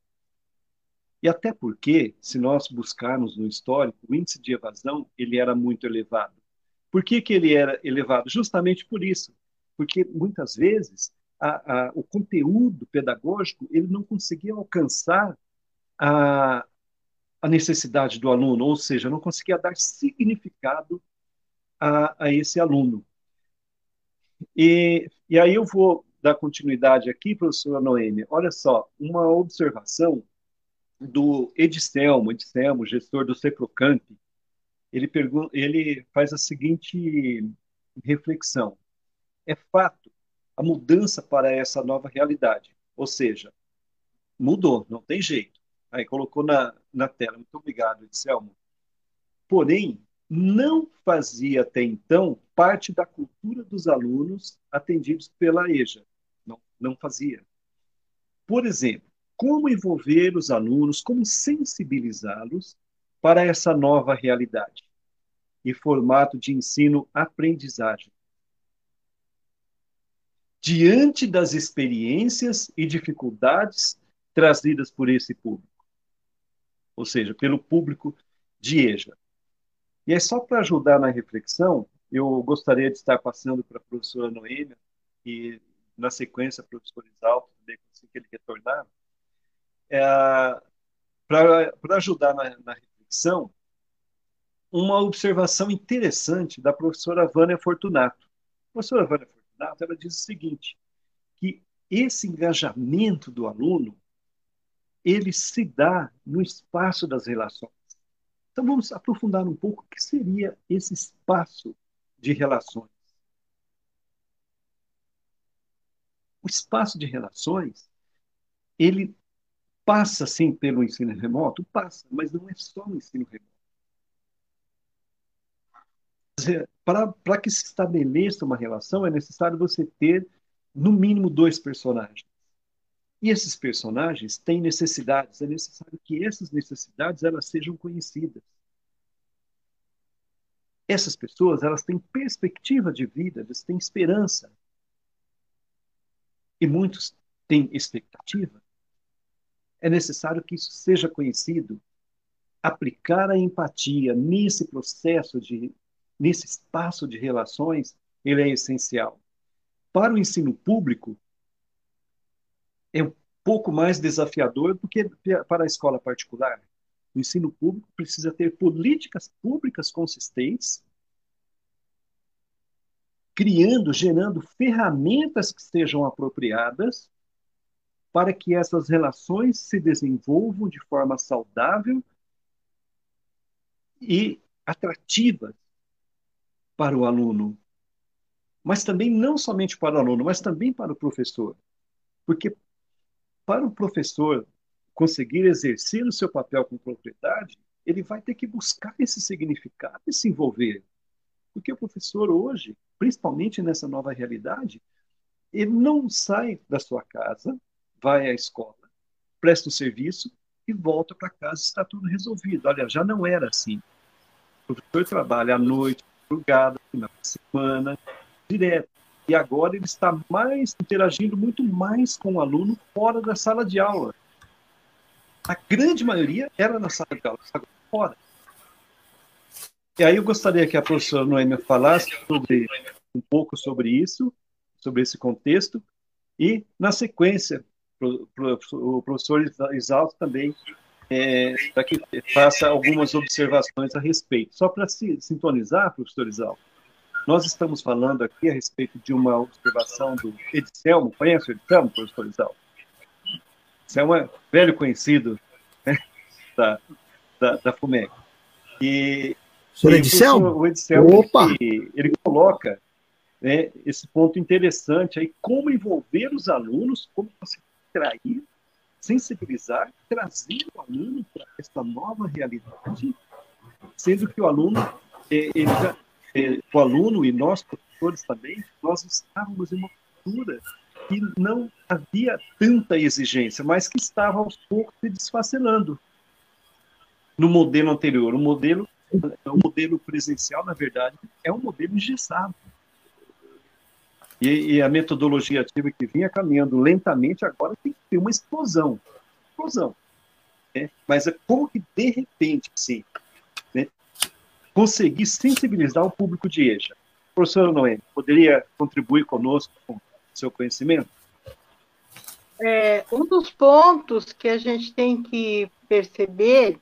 E até porque, se nós buscarmos no histórico, o índice de evasão ele era muito elevado. Por que, que ele era elevado? Justamente por isso. Porque muitas vezes a, a, o conteúdo pedagógico ele não conseguia alcançar a, a necessidade do aluno, ou seja, não conseguia dar significado a, a esse aluno. E, e aí eu vou dar continuidade aqui, professora Noêmia. Olha só, uma observação do Edselmo, Edselmo, gestor do Ceprocamp, ele, pergunta, ele faz a seguinte reflexão. É fato a mudança para essa nova realidade, ou seja, mudou, não tem jeito. Aí colocou na, na tela. Muito obrigado, Edselmo. Porém, não fazia até então parte da cultura dos alunos atendidos pela EJA. Não, não fazia. Por exemplo, como envolver os alunos, como sensibilizá-los para essa nova realidade e formato de ensino-aprendizagem. Diante das experiências e dificuldades trazidas por esse público, ou seja, pelo público de EJA. E é só para ajudar na reflexão, eu gostaria de estar passando para a professora Noêmia e, na sequência, a professora Isalto, assim que ele retornar, é, para ajudar na, na, reflexão, uma observação interessante da professora Vânia Fortunato. A professora Vânia Fortunato ela diz o seguinte, que esse engajamento do aluno ele se dá no espaço das relações. Então vamos aprofundar um pouco o que seria esse espaço de relações. O espaço de relações, ele Passa, sim, pelo ensino remoto? Passa, mas não é só o ensino remoto. Para que se estabeleça uma relação, é necessário você ter, no mínimo, dois personagens. E esses personagens têm necessidades. É necessário que essas necessidades elas sejam conhecidas. Essas pessoas elas têm perspectiva de vida, elas têm esperança. E muitos têm expectativa é necessário que isso seja conhecido. Aplicar a empatia nesse processo de, nesse espaço de relações, ele é essencial. Para o ensino público, é um pouco mais desafiador do que para a escola particular. O ensino público precisa ter políticas públicas consistentes, criando, gerando ferramentas que sejam apropriadas para que essas relações se desenvolvam de forma saudável e atrativa para o aluno. Mas também não somente para o aluno, mas também para o professor. Porque para o professor conseguir exercer o seu papel com propriedade, ele vai ter que buscar esse significado e se envolver. Porque o professor hoje, principalmente nessa nova realidade, ele não sai da sua casa vai à escola, presta o serviço e volta para casa, está tudo resolvido. Olha, já não era assim. O professor trabalha à noite, madrugada, na semana, direto. E agora ele está mais interagindo muito mais com o aluno fora da sala de aula. A grande maioria era na sala de aula, agora fora. E aí eu gostaria que a professora Noêmia falasse sobre, um pouco sobre isso, sobre esse contexto, e, na sequência, o professor Isalto também é, para que faça algumas observações a respeito. Só para se sintonizar, professor Isalto, nós estamos falando aqui a respeito de uma observação do Edselmo. Conhece o Edselmo, professor Isalto? Edselmo é velho conhecido né, da, da, da FUMEC. E,
Senhor Edselmo?
O Edselmo, Opa! Ele, ele coloca né, esse ponto interessante aí, como envolver os alunos, como você atrair, sensibilizar, trazer o aluno para essa nova realidade, sendo que o aluno, é, ele já, o aluno e nós professores também, nós estávamos em uma cultura que não havia tanta exigência, mas que estava aos poucos se desfacelando no modelo anterior. O modelo, o modelo presencial, na verdade, é um modelo engessado. E, e, a metodologia ativa que vinha caminhando lentamente, agora tem que ter uma explosão. Explosão. Né? Mas é como que, de repente, sim, né, conseguir sensibilizar o público de EJA. Professora Noemi, poderia contribuir conosco com seu conhecimento?
É, um dos pontos que a gente tem que perceber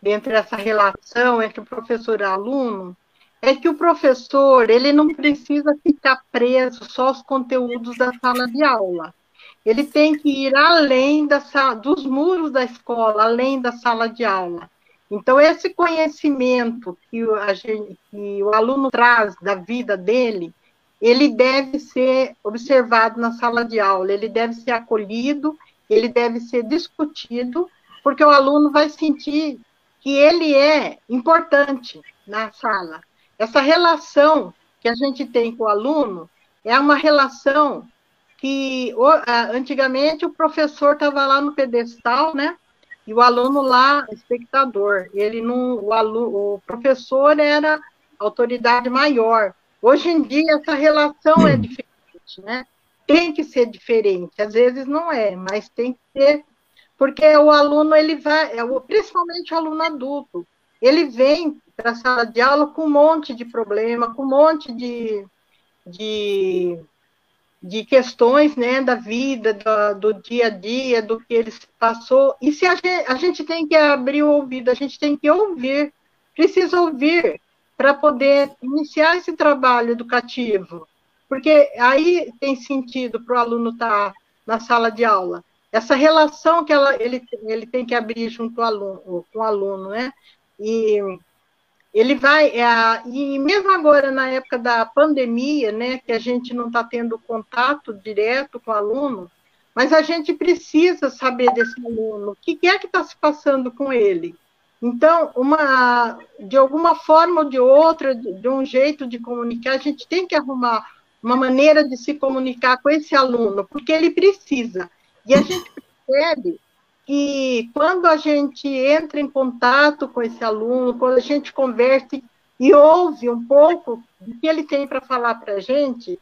dentro dessa relação entre o professor e o aluno é que o professor ele não precisa ficar preso só aos conteúdos da sala de aula. Ele tem que ir além da, dos muros da escola, além da sala de aula. Então, esse conhecimento que, gente, que o aluno traz da vida dele, ele deve ser observado na sala de aula, ele deve ser acolhido, ele deve ser discutido, porque o aluno vai sentir que ele é importante na sala. Essa relação que a gente tem com o aluno é uma relação que antigamente o professor estava lá no pedestal, né? E o aluno lá, espectador. Ele não, o, aluno, o professor era autoridade maior. Hoje em dia essa relação é diferente, né? Tem que ser diferente. Às vezes não é, mas tem que ser, porque o aluno ele vai, é principalmente o aluno adulto, ele vem para a sala de aula com um monte de problema, com um monte de, de, de questões né, da vida, do, do, dia a dia, do que ele passou. E se a gente, a gente tem que abrir o ouvido, a gente tem que ouvir, precisa ouvir para poder iniciar esse trabalho educativo. Porque aí tem sentido para o aluno estar tá na sala de aula. Essa relação que ela, ele, ele tem que abrir junto ao aluno, com o aluno, né? E ele vai, é, e mesmo agora na época da pandemia, né, que a gente não está tendo contato direto com o aluno, mas a gente precisa saber desse aluno, o que é que está se passando com ele. Então, uma, de alguma forma ou de outra, de, um jeito de comunicar, a gente tem que arrumar uma maneira de se comunicar com esse aluno, porque ele precisa. E a gente percebe que quando a gente entra em contato com esse aluno, quando a gente conversa e ouve um pouco do que ele tem para falar para a gente,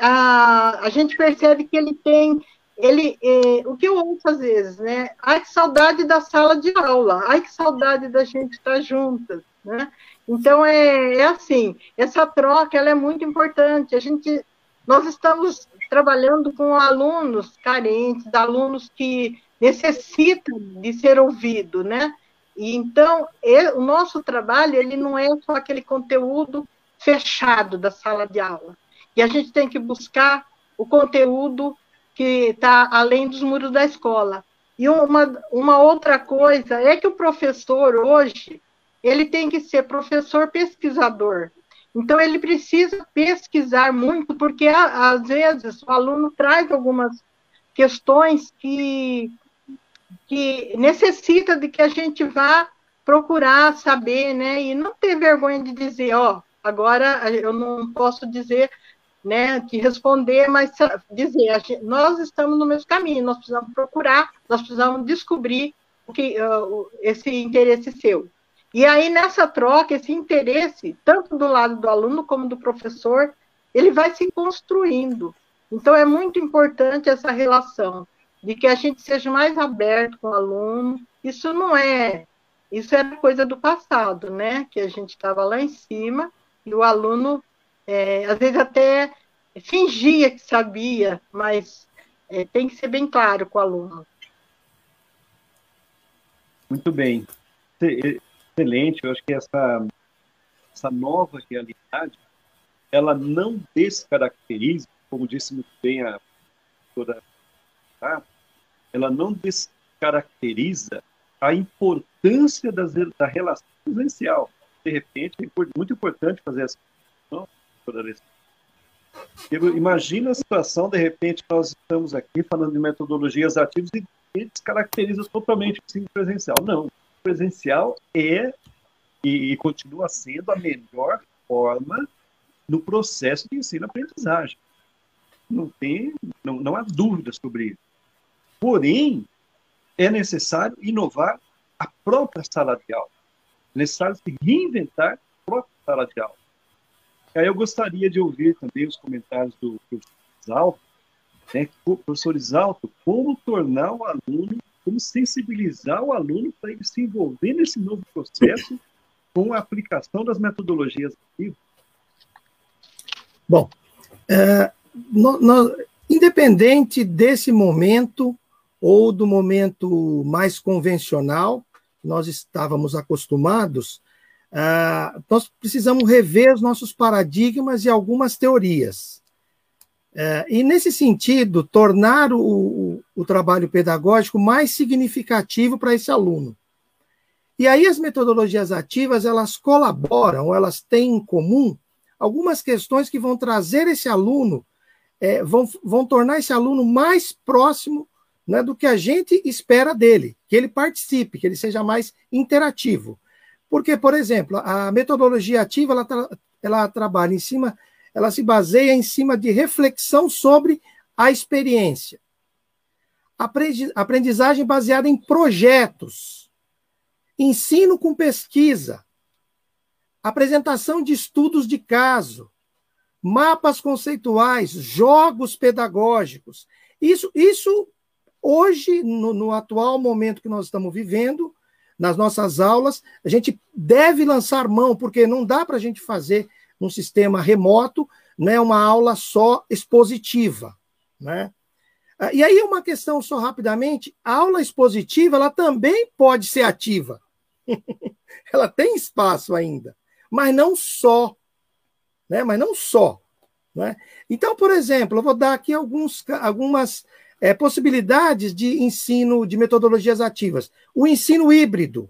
a, gente percebe que ele tem, ele, é, o que eu ouço às vezes, né? Ai, que saudade da sala de aula, ai, que saudade da gente estar juntas, né? Então, é, é assim, essa troca, ela é muito importante, a gente, nós estamos trabalhando com alunos carentes, alunos que necessita de ser ouvido, né? E então, o nosso trabalho, ele não é só aquele conteúdo fechado da sala de aula. E a gente tem que buscar o conteúdo que está além dos muros da escola. E uma, uma outra coisa é que o professor hoje, ele tem que ser professor pesquisador. Então, ele precisa pesquisar muito, porque às vezes o aluno traz algumas questões que que necessita de que a gente vá procurar saber, né? E não ter vergonha de dizer, ó, agora eu não posso dizer, né, de responder, mas dizer, gente, nós estamos no mesmo caminho, nós precisamos procurar, nós precisamos descobrir o que, uh, esse interesse seu. E aí, nessa troca, esse interesse, tanto do lado do aluno como do professor, ele vai se construindo. Então, é muito importante essa relação de que a gente seja mais aberto com o aluno. Isso não é, isso era coisa do passado, né? Que a gente estava lá em cima e o aluno, é, às vezes até fingia que sabia, mas é, tem que ser bem claro com o aluno.
Muito bem. Excelente. Eu acho que essa, essa nova realidade, ela não descaracteriza, como disse muito bem a doutora? Ela não descaracteriza a importância das, da relação presencial. De repente, é muito importante fazer essa Imagina a situação, de repente, nós estamos aqui falando de metodologias ativas e descaracteriza totalmente o ensino presencial. Não, o presencial é e, e continua sendo a melhor forma no processo de ensino-aprendizagem. Não tem, não, não há dúvida sobre isso. Porém, é necessário inovar a própria sala de aula. É necessário se reinventar a própria sala de aula. Aí eu gostaria de ouvir também os comentários do professor Isalto, né? professor Isalto, como tornar o aluno, como sensibilizar o aluno para ele se envolver nesse novo processo com a aplicação das metodologias ativas.
Bom, é, no, no, independente desse momento ou do momento mais convencional, nós estávamos acostumados, uh, nós precisamos rever os nossos paradigmas e algumas teorias. Uh, e, nesse sentido, tornar o, o, trabalho pedagógico mais significativo para esse aluno. E aí as metodologias ativas, elas colaboram, elas têm em comum algumas questões que vão trazer esse aluno, é, vão, vão tornar esse aluno mais próximo né, do que a gente espera dele, que ele participe, que ele seja mais interativo. Porque, por exemplo, a metodologia ativa ela, tra ela trabalha em cima, ela se baseia em cima de reflexão sobre a experiência. Aprendizagem baseada em projetos, ensino com pesquisa, apresentação de estudos de caso, mapas conceituais, jogos pedagógicos. Isso, isso Hoje, no, no atual momento que nós estamos vivendo, nas nossas aulas, a gente deve lançar mão, porque não dá para a gente fazer um sistema remoto, né, uma aula só expositiva. Né? Ah, e aí, uma questão só rapidamente: a aula expositiva ela também pode ser ativa. ela tem espaço ainda, mas não só. Né? Mas não só. Né? Então, por exemplo, eu vou dar aqui alguns, algumas é, possibilidades de ensino de metodologias ativas. O ensino híbrido,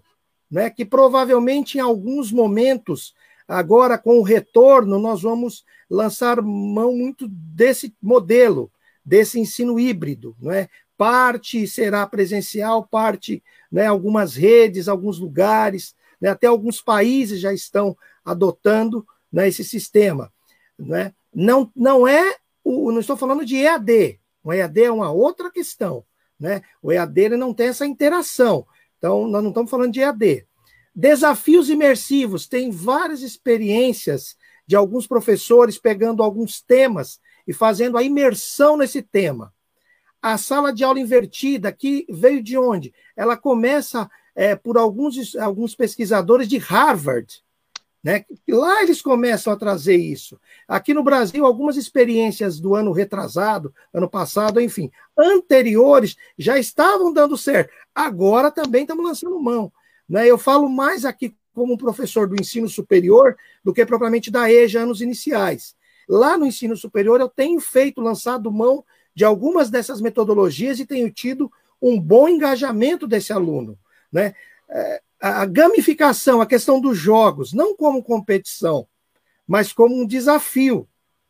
né, que provavelmente em alguns momentos, agora com o retorno, nós vamos lançar mão muito desse modelo, desse ensino híbrido. Né? Parte será presencial, parte, né, algumas redes, alguns lugares, né, até alguns países já estão adotando né, esse sistema. Né? Não, não é, o, não estou falando de EAD, o EAD é uma outra questão. Né? O EAD ele não tem essa interação. Então, nós não estamos falando de EAD. Desafios imersivos. Tem várias experiências de alguns professores pegando alguns temas e fazendo a imersão nesse tema. A sala de aula invertida, que veio de onde? Ela começa é, por alguns, alguns pesquisadores de Harvard, né? Lá eles começam a trazer isso. Aqui no Brasil, algumas experiências do ano retrasado, ano passado, enfim, anteriores, já estavam dando certo. Agora também estamos lançando mão. Né? Eu falo mais aqui como professor do ensino superior do que propriamente da EJA anos iniciais. Lá no ensino superior, eu tenho feito, lançado mão de algumas dessas metodologias e tenho tido um bom engajamento desse aluno. Né? É, a gamificação, a questão dos jogos, não como competição, mas como um desafio,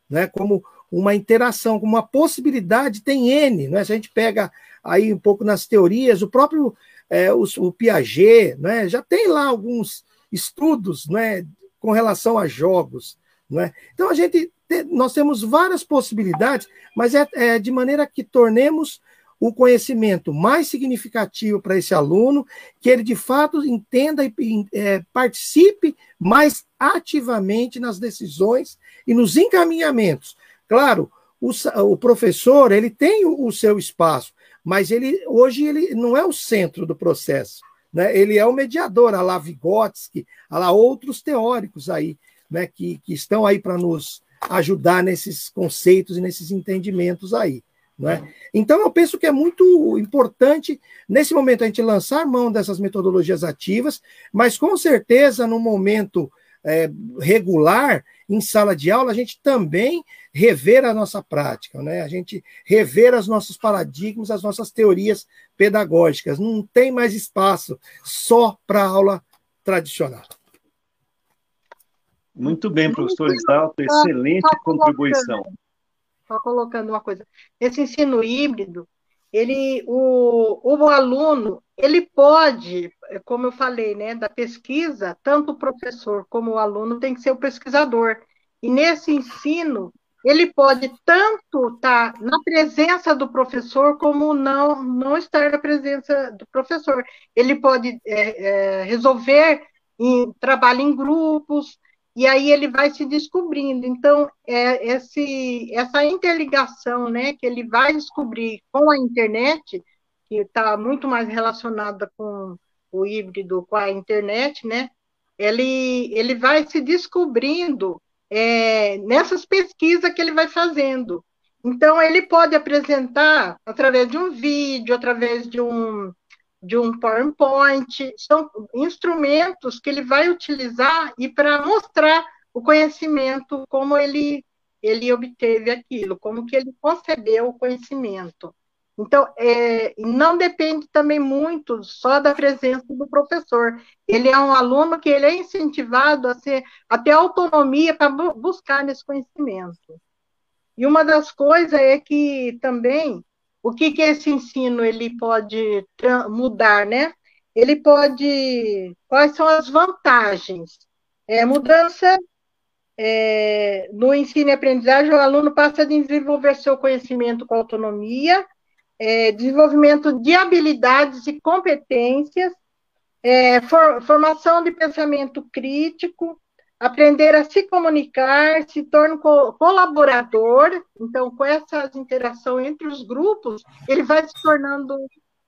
né? como uma interação, como uma possibilidade, tem N. Né? Se a gente pega aí um pouco nas teorias, o próprio é, o, o, Piaget né? já tem lá alguns estudos né? com relação a jogos. Né? Então, a gente nós temos várias possibilidades, mas é, é de maneira que tornemos o conhecimento mais significativo para esse aluno, que ele de fato entenda e é, participe mais ativamente nas decisões e nos encaminhamentos. Claro, o, o professor ele tem o, o, seu espaço, mas ele hoje ele não é o centro do processo. Né? Ele é o mediador, a lá Vygotsky, a lá outros teóricos aí, né, que, que estão aí para nos ajudar nesses conceitos e nesses entendimentos aí. É? Então, eu penso que é muito importante, nesse momento, a gente lançar mão dessas metodologias ativas, mas com certeza, no momento é, regular, em sala de aula, a gente também rever a nossa prática, né? a gente rever os nossos paradigmas, as nossas teorias pedagógicas. Não tem mais espaço só para aula tradicional.
Muito bem, professor Exalto, excelente contribuição
só colocando uma coisa. Esse ensino híbrido, ele, o, o aluno, ele pode, como eu falei, né, da pesquisa, tanto o professor como o aluno tem que ser o pesquisador. E nesse ensino, ele pode tanto estar na presença do professor, como não, não estar na presença do professor. Ele pode é, é, resolver em trabalho em grupos, e aí ele vai se descobrindo. Então, é, esse, essa interligação né, que ele vai descobrir com a internet, que está muito mais relacionada com o híbrido, com a internet, né, ele, ele vai se descobrindo é, nessas pesquisas que ele vai fazendo. Então, ele pode apresentar através de um vídeo, através de um, de um PowerPoint, são instrumentos que ele vai utilizar e para mostrar o conhecimento, como ele, ele obteve aquilo, como que ele concebeu o conhecimento. Então, é, não depende também muito só da presença do professor. Ele é um aluno que ele é incentivado a, ser, a ter autonomia para bu buscar nesse conhecimento. E uma das coisas é que também, o que, que esse ensino ele pode mudar, né? Ele pode, quais são as vantagens? É, mudança é, no ensino e aprendizagem, o aluno passa a desenvolver seu conhecimento com autonomia, é, desenvolvimento de habilidades e competências, é, for, formação de pensamento crítico, aprender a se comunicar, se torna co colaborador. Então, com essa interação entre os grupos, ele vai se tornando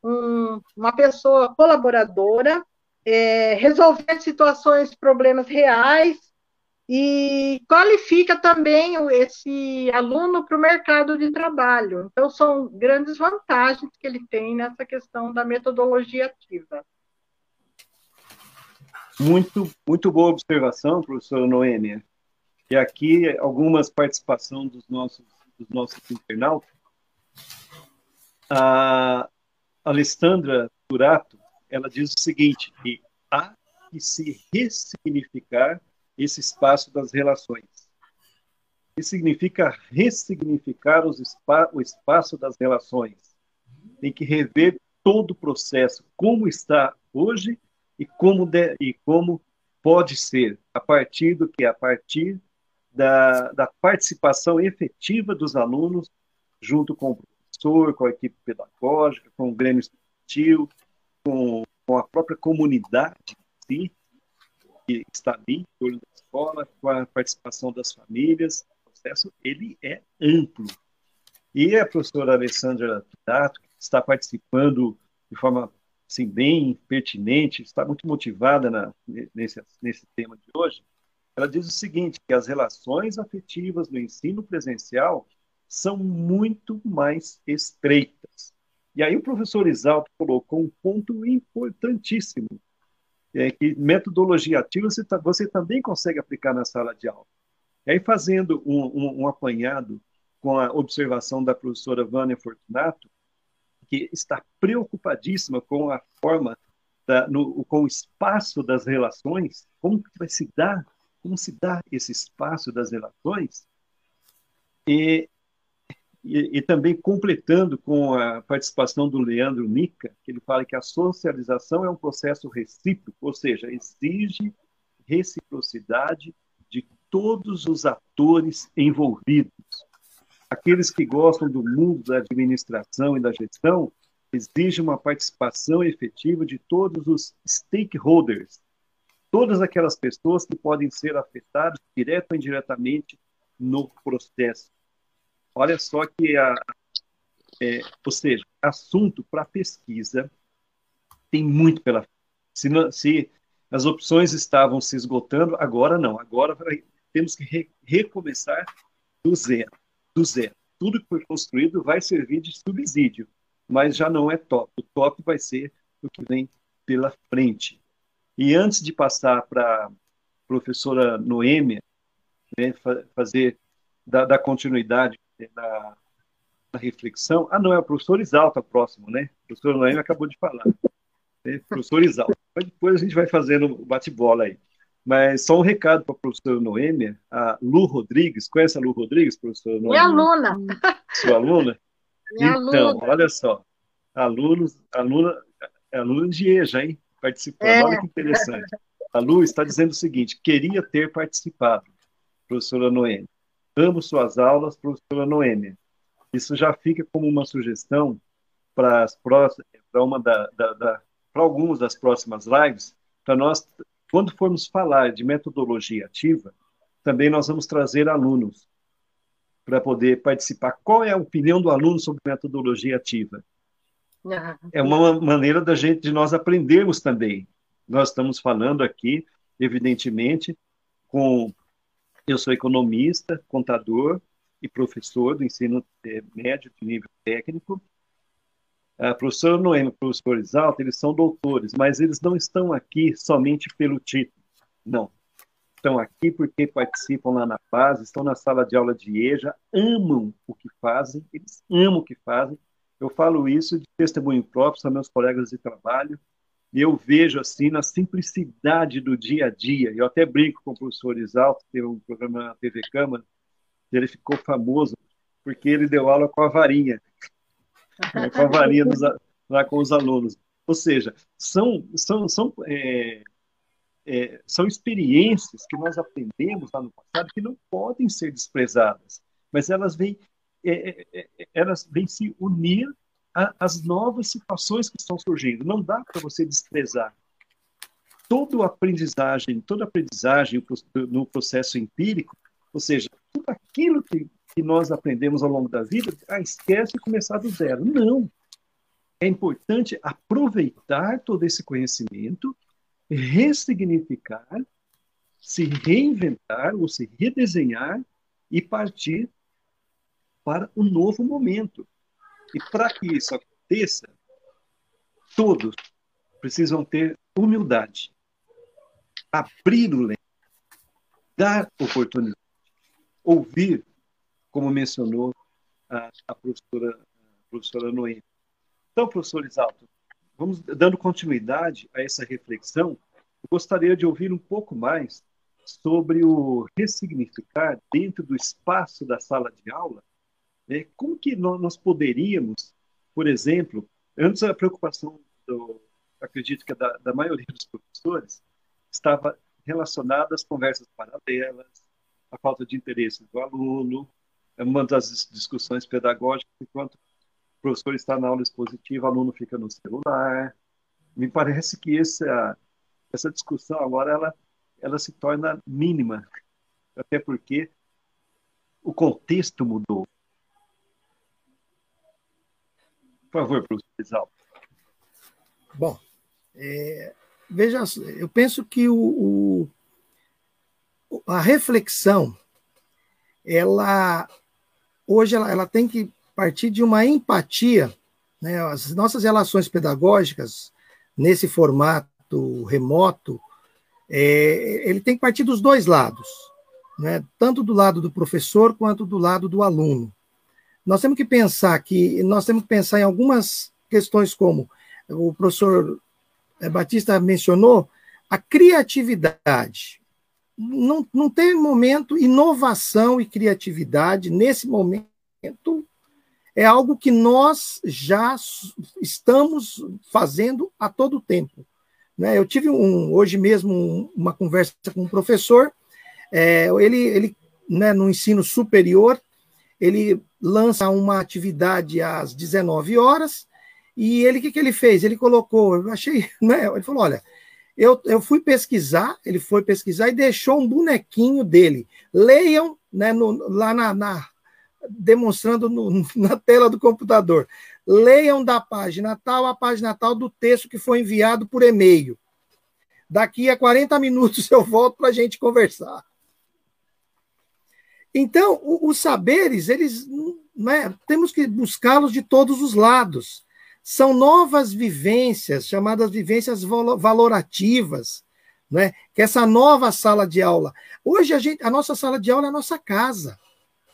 um, uma pessoa colaboradora, é, resolver situações, problemas reais, e qualifica também esse aluno para o mercado de trabalho. Então, são grandes vantagens que ele tem nessa questão da metodologia ativa.
Muito, muito boa observação, professora Noêmia. E aqui algumas participações dos nossos, dos nossos internautas. A Alessandra Turato, ela diz o seguinte, que há que se ressignificar esse espaço das relações. Isso significa ressignificar spa o espaço das relações. Tem que rever todo o processo, como está hoje e como, de, e como pode ser, a partir do que? A partir da, da participação efetiva dos alunos, junto com o professor, com a equipe pedagógica, com o grêmio estudantil, com, com a própria comunidade si, que está ali torno da escola, com a participação das famílias. O processo ele é amplo. E a professora Alessandra Dato, que está participando de forma assim, bem pertinente, está muito motivada na, nesse, nesse tema de hoje, ela diz o seguinte, que as relações afetivas no ensino presencial são muito mais estreitas. E aí o professor Isalto colocou um ponto importantíssimo, é, que metodologia ativa você, você, também consegue aplicar na sala de aula. E aí, fazendo um, um, um apanhado com a observação da professora Vânia Fortunato, que está preocupadíssima com a forma, da, no, com o espaço das relações, como que vai se dar, como se dá esse espaço das relações, e e, e, também completando com a participação do Leandro Nica, que ele fala que a socialização é um processo recíproco, ou seja, exige reciprocidade de todos os atores envolvidos. Aqueles que gostam do mundo da administração e da gestão exigem uma participação efetiva de todos os stakeholders, todas aquelas pessoas que podem ser afetadas direto ou indiretamente no processo Olha só que a, é, ou seja, assunto para pesquisa tem muito pela frente. Se, se, as opções estavam se esgotando, agora não. Agora temos que re, recomeçar do zero, do zero. Tudo que foi construído vai servir de subsídio, mas já não é top. O top vai ser o que vem pela frente. E antes de passar para a professora Noêmia, né, fazer da, da continuidade na, na, reflexão. Ah, não, é o professor Isalta próximo, né? O professor Noemi acabou de falar. Né? Professor Isalta. Mas depois a gente vai fazendo o bate-bola aí. Mas só um recado para a professora Noêmia, a Lu Rodrigues. Conhece a Lu Rodrigues, professora Noêmia?
Minha aluna.
Sua aluna?
Minha
então,
aluna.
olha só. Alunos, aluna, aluna de EJA, hein? Participando. É. Olha que interessante. A Lu está dizendo o seguinte: queria ter participado professora Noemi. Amo suas aulas, professora Noemi. Isso já fica como uma sugestão para as próximas, para uma da, da, da para algumas das próximas lives, para nós, quando formos falar de metodologia ativa, também nós vamos trazer alunos para poder participar. Qual é a opinião do aluno sobre metodologia ativa? Ah, é uma maneira da gente, de nós aprendermos também. Nós estamos falando aqui, evidentemente, com eu sou economista, contador e professor do ensino eh, médio de nível técnico. A professora Noemi e o professor Isalto, eles são doutores, mas eles não estão aqui somente pelo título. Não. Estão aqui porque participam lá na paz, estão na sala de aula de EJA, amam o que fazem, eles amam o que fazem. Eu falo isso de testemunho próprio, são meus colegas de trabalho, e eu vejo assim na simplicidade do dia a dia. Eu até brinco com o professor Isalto, que tem um programa na TV Câmara, ele ficou famoso porque ele deu aula com a varinha, né, com a varinha dos, lá com os alunos. Ou seja, são, são, são, é, é, são experiências que nós aprendemos lá no passado que não podem ser desprezadas, mas elas vêm, é, é, é elas vêm se unir as novas situações que estão surgindo. Não dá para você desprezar. Toda aprendizagem, toda aprendizagem no processo empírico, ou seja, tudo aquilo que, que nós aprendemos ao longo da vida, ah, esquece e começar do zero. Não. É importante aproveitar todo esse conhecimento, ressignificar, se reinventar ou se redesenhar e partir para um novo momento. E para que isso aconteça, todos precisam ter humildade, abrir o leque, dar oportunidade, ouvir, como mencionou a, a professora, a professora Noemi. Então, professor Isalto, vamos dando continuidade a essa reflexão. Gostaria de ouvir um pouco mais sobre o ressignificar dentro do espaço da sala de aula né? Como que nós poderíamos, por exemplo, antes a preocupação, do, acredito que é da, da maioria dos professores, estava relacionada às conversas paralelas, à falta de interesse do aluno, é uma das discussões pedagógicas, enquanto o professor está na aula expositiva, o aluno fica no celular. Me parece que essa, essa discussão agora ela, ela se torna mínima, até porque o contexto mudou. Por favor, professor Isalto.
Bom, é, veja, eu penso que o, o, a reflexão, ela hoje ela, ela tem que partir de uma empatia, né? As nossas relações pedagógicas nesse formato remoto, é, ele tem que partir dos dois lados, né? Tanto do lado do professor quanto do lado do aluno nós temos que pensar que nós temos que pensar em algumas questões como o professor eh, Batista mencionou, a criatividade. Não, não tem momento, inovação e criatividade nesse momento é algo que nós já estamos fazendo a todo tempo. Né? Eu tive um, hoje mesmo uma conversa com um professor, é, ele, ele né, no ensino superior, ele lança uma atividade às 19 horas, e ele, o que, que ele fez? Ele colocou, eu achei, né? Ele falou: olha, eu, eu fui pesquisar, ele foi pesquisar e deixou um bonequinho dele. Leiam né, no, lá na, na demonstrando no, na tela do computador. Leiam da página tal a página tal do texto que foi enviado por e-mail. Daqui a 40 minutos eu volto para a gente conversar. Então, os saberes, eles né, temos que buscá-los de todos os lados. São novas vivências, chamadas vivências valorativas, né? que essa nova sala de aula. Hoje, a, gente, a nossa sala de aula é a nossa casa.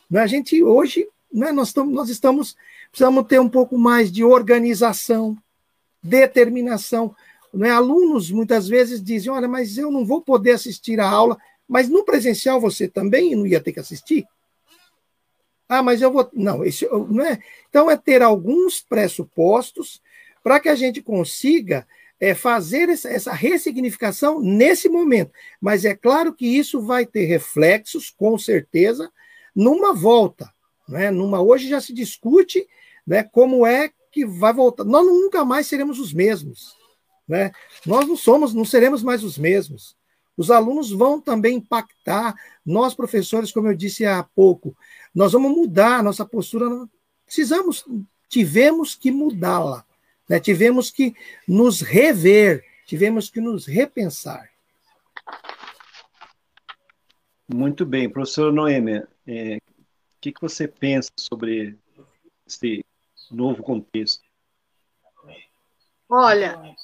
Né? A gente, hoje, né, nós, estamos, nós estamos, precisamos ter um pouco mais de organização, determinação. Né? Alunos, muitas vezes, dizem, olha, mas eu não vou poder assistir a aula mas no presencial você também não ia ter que assistir? Ah, mas eu vou. Não, esse, não é. Então, é ter alguns pressupostos para que a gente consiga é fazer essa ressignificação nesse momento. Mas é claro que isso vai ter reflexos, com certeza, numa volta. Né? Numa, hoje já se discute né, como é que vai voltar. Nós nunca mais seremos os mesmos. Né? Nós não somos, não seremos mais os mesmos. Os alunos vão também impactar. Nós, professores, como eu disse há pouco, nós vamos mudar a nossa postura. Precisamos, tivemos que mudá-la. Né? Tivemos que nos rever, tivemos que nos repensar.
Muito bem, professor Noêmia, é, o que, que você pensa sobre esse novo contexto?
Olha,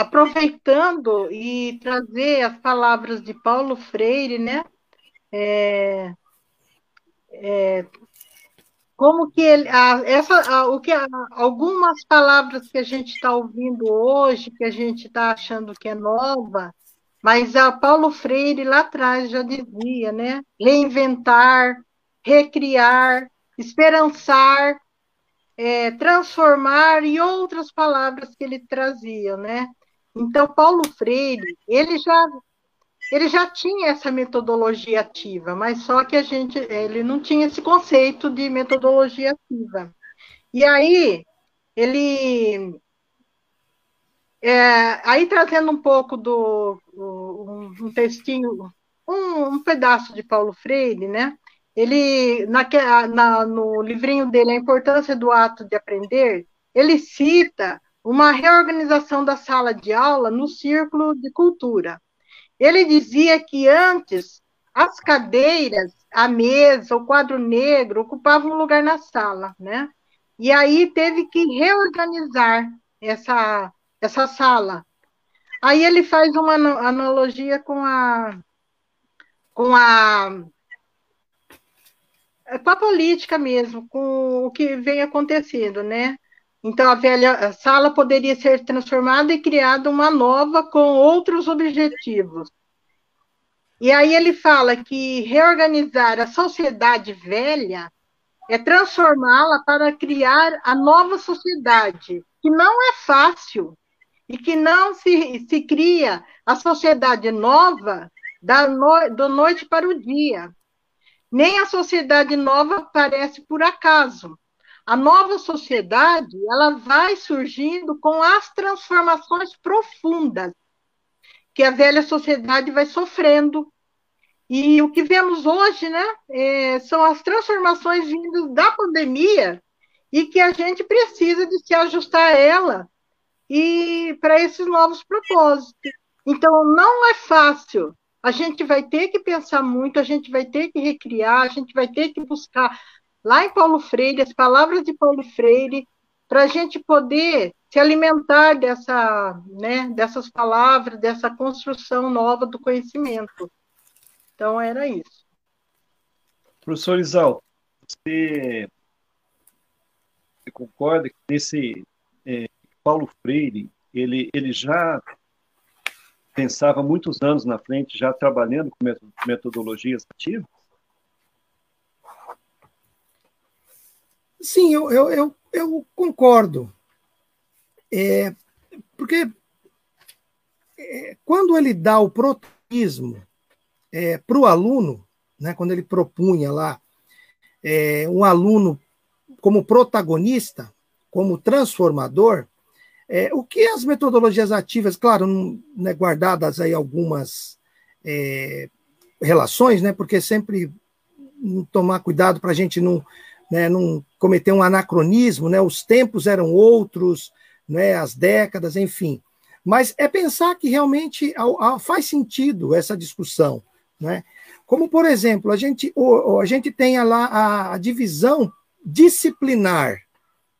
aproveitando e trazer as palavras de Paulo Freire, né? É, é, como que ele, a, essa, a, o que a, algumas palavras que a gente está ouvindo hoje, que a gente está achando que é nova, mas a Paulo Freire lá atrás já dizia, né? Reinventar, recriar, esperançar, é, transformar e outras palavras que ele trazia, né? Então Paulo Freire, ele já ele já tinha essa metodologia ativa, mas só que a gente, ele não tinha esse conceito de metodologia ativa. E aí, ele, é, aí trazendo um pouco do um, um textinho, um, um, pedaço de Paulo Freire, né? Ele na, na, no livrinho dele, a importância do ato de aprender, ele cita uma reorganização da sala de aula no círculo de cultura. Ele dizia que antes as cadeiras, a mesa, o quadro negro ocupavam um lugar na sala, né? E aí teve que reorganizar essa, essa sala. Aí ele faz uma analogia com a com a com a política mesmo, com o que vem acontecendo, né? Então a velha sala poderia ser transformada e criada uma nova com outros objetivos. E aí ele fala que reorganizar a sociedade velha é transformá-la para criar a nova sociedade, que não é fácil, e que não se, se cria a sociedade nova da no, do noite para o dia. Nem a sociedade nova aparece por acaso. A nova sociedade, ela vai surgindo com as transformações profundas que a velha sociedade vai sofrendo. E o que vemos hoje, né, é, são as transformações vindas da pandemia e que a gente precisa de se ajustar a ela e para esses novos propósitos. Então, não é fácil. A gente vai ter que pensar muito, a gente vai ter que recriar, a gente vai ter que buscar lá em Paulo Freire, as palavras de Paulo Freire, para a gente poder se alimentar dessa, né, dessas palavras, dessa construção nova do conhecimento. Então, era isso.
Professor Isal, você, você concorda que esse é, Paulo Freire, ele, ele já pensava muitos anos na frente, já trabalhando com metodologias ativas?
Sim, eu, eu, eu, eu concordo. É, porque é, quando ele dá o protagonismo é, para o aluno, né, quando ele propunha lá é, um aluno como protagonista, como transformador, é, o que as metodologias ativas, claro, né, guardadas aí algumas é, relações, né, porque sempre tomar cuidado para a gente não né, não cometer um anacronismo, né, os tempos eram outros, né, as décadas, enfim. Mas é pensar que realmente faz sentido essa discussão. Né? Como, por exemplo, a gente, a gente tem lá a, divisão disciplinar.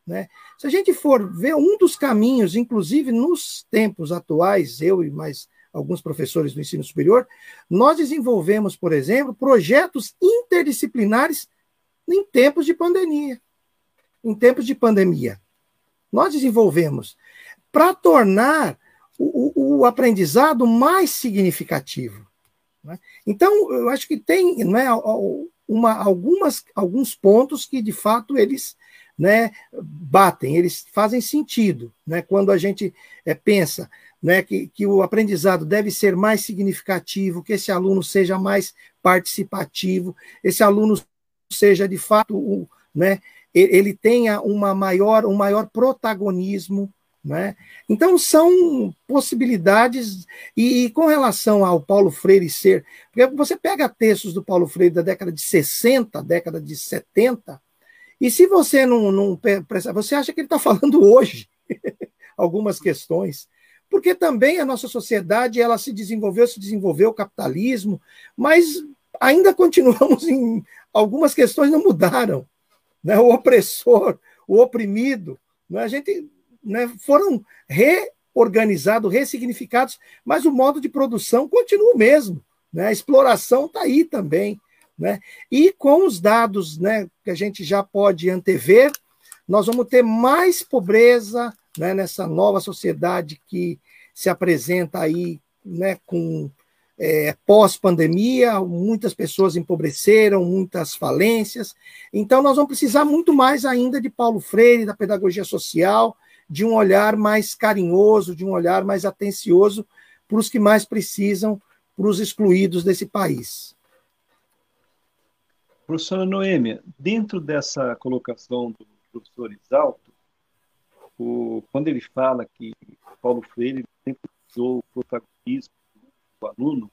Né? Se a gente for ver um dos caminhos, inclusive nos tempos atuais, eu e mais alguns professores do ensino superior, nós desenvolvemos, por exemplo, projetos interdisciplinares em tempos de pandemia. Em tempos de pandemia. Nós desenvolvemos para tornar o, o, o, aprendizado mais significativo. Né? Então, eu acho que tem né, uma, algumas, alguns pontos que, de fato, eles né, batem, eles fazem sentido, né, quando a gente é, pensa né, que, que o aprendizado deve ser mais significativo, que esse aluno seja mais participativo, esse aluno seja de fato, o, né, ele tenha uma maior, um maior protagonismo né? Então, são possibilidades, e, e, com relação ao Paulo Freire ser. Porque você pega textos do Paulo Freire da década de 60, década de 70, e se você não. não você acha que ele está falando hoje algumas questões. Porque também a nossa sociedade ela se desenvolveu, se desenvolveu o capitalismo, mas ainda continuamos em. Algumas questões não mudaram. Né? O opressor, o oprimido. Né? A gente né, foram reorganizados, ressignificados, mas o modo de produção continua o mesmo. Né? A exploração está aí também. Né? E com os dados né, que a gente já pode antever, nós vamos ter mais pobreza né, nessa nova sociedade que se apresenta aí né, com é, pós-pandemia, muitas pessoas empobreceram, muitas falências. Então, nós vamos precisar muito mais ainda de Paulo Freire, da pedagogia social, de um olhar mais carinhoso, de um olhar mais atencioso para os que mais precisam, para os excluídos desse país.
Professora Noêmia, dentro dessa colocação do professor Isalto, o, quando ele fala que Paulo Freire sempre usou o protagonismo do aluno,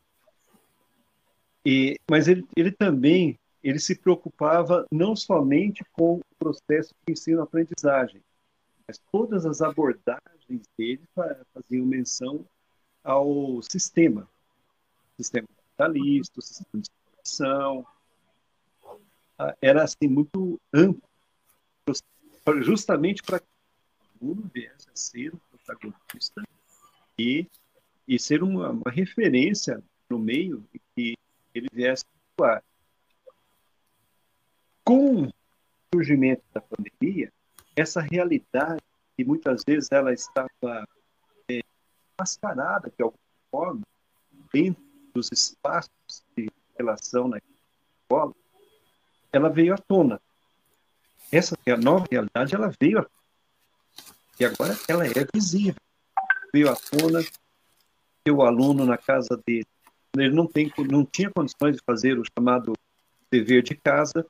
e, mas ele, ele também ele se preocupava não somente com o processo de ensino-aprendizagem, mas todas as abordagens dele faziam menção ao sistema, sistema capitalista, sistema de exploração, ah, era assim muito amplo, justamente para que o aluno viesse a ser um protagonista e, e ser uma, uma referência no meio que ele viesse a atuar. Com o surgimento da pandemia, essa realidade que muitas vezes ela estava é, mascarada de alguma forma dentro dos espaços de relação na escola, ela veio à tona. Essa nova realidade ela veio à tona. E agora ela é visível. Veio à tona que o aluno na casa dele, ele não, tem, não tinha condições de fazer o chamado dever de casa,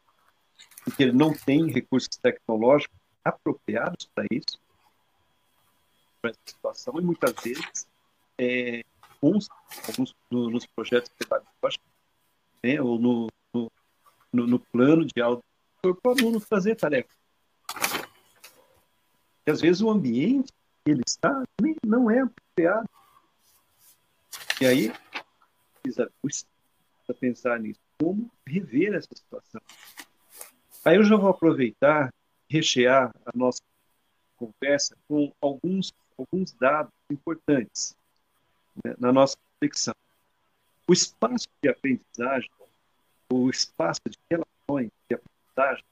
porque ele não tem recursos tecnológicos apropriados para isso, para essa situação, e muitas vezes, é, uns, alguns no, nos projetos pedagógicos, né, ou no, no, no, no plano de aula, para o aluno fazer tarefa. E às vezes o ambiente que ele está nem, não é apropriado. E aí, precisa, precisa pensar nisso. Como rever essa situação? Aí eu já vou aproveitar rechear a nossa conversa com alguns, alguns dados importantes né, na nossa reflexão. O espaço de aprendizagem, o espaço de relações de aprendizagem,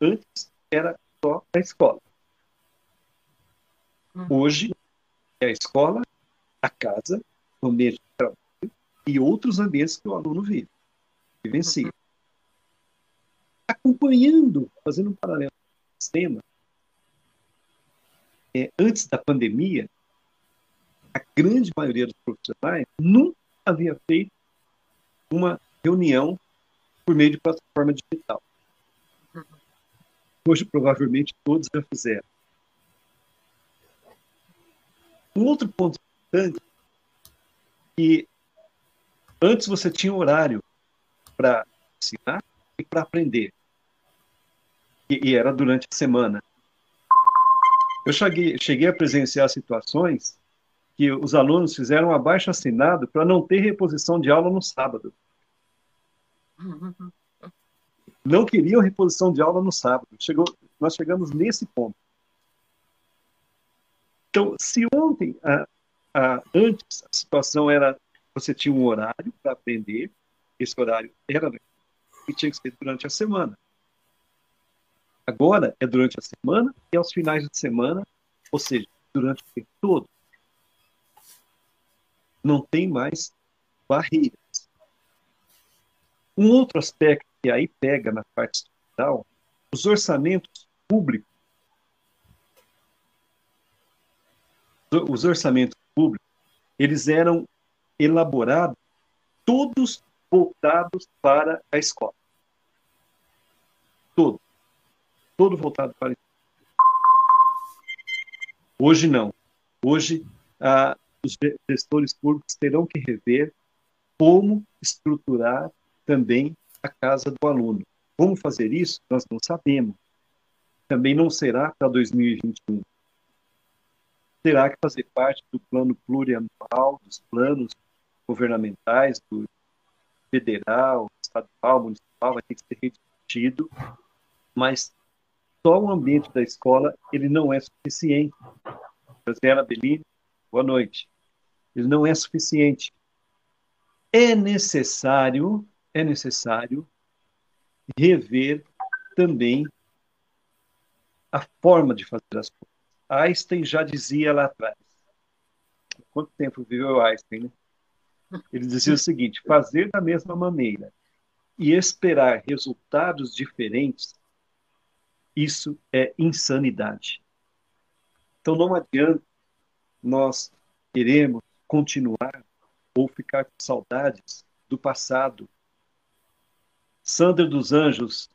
antes era só a escola. Hum. Hoje é a escola, a casa, o ambiente de trabalho e outros ambientes que o aluno vive, vivencia. Uhum. Acompanhando, fazendo um paralelo sistema, é, antes da pandemia, a grande maioria dos profissionais nunca havia feito uma reunião por meio de plataforma digital. Hoje, provavelmente, todos já fizeram. Um outro ponto importante que antes você tinha horário para ensinar e para aprender e, e era durante a semana. Eu cheguei, cheguei a presenciar situações que os alunos fizeram um abaixo assinado para não ter reposição de aula no sábado. Não queriam reposição de aula no sábado. Chegou, nós chegamos nesse ponto. Então, se ontem, a, ah, antes a situação era você tinha um horário para aprender, esse horário era e tinha que ser durante a semana. Agora é durante a semana e aos finais de semana, ou seja, durante o tempo todo. Não tem mais barreiras. Um outro aspecto que aí pega na parte estrutural, os orçamentos públicos. Os orçamentos públicos, eles eram elaborados todos voltados para a escola. Todo. Todo voltado para a escola. Hoje não. Hoje, ah, os gestores públicos terão que rever como estruturar também a casa do aluno. Como fazer isso? Nós não sabemos. Também não será para 2021. Terá que fazer parte do plano plurianual, dos planos governamentais, do federal, estadual, municipal, vai ter que ser rediscutido, mas só o ambiente da escola ele não é suficiente. Graziela Bellini, boa noite. Ele não é suficiente. É necessário, é necessário rever também a forma de fazer as coisas. Einstein já dizia lá atrás. Quanto tempo viveu Einstein, né? Ele dizia o seguinte: fazer da mesma maneira e esperar resultados diferentes, isso é insanidade. Então não adianta nós queremos continuar ou ficar com saudades do passado. Sandra dos Anjos,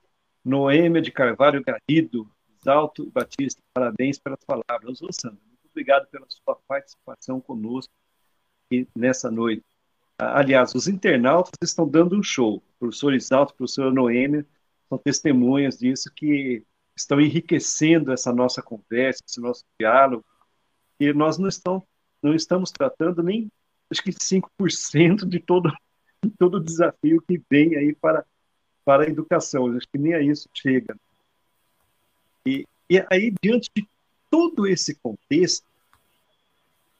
Noêmia de Carvalho Garrido, Alto Batista, parabéns pelas palavras. Ô, Sandra, muito obrigado pela sua participação conosco nessa noite. Aliás, os internautas estão dando um show. O professor Isalto, o professor Noêmia são testemunhas disso que estão enriquecendo essa nossa conversa, esse nosso diálogo. E nós não, estão, não estamos tratando nem, acho que 5% de todo, de todo o desafio que vem aí para, para a educação. Acho que nem a isso chega. E, aí, diante de todo esse contexto,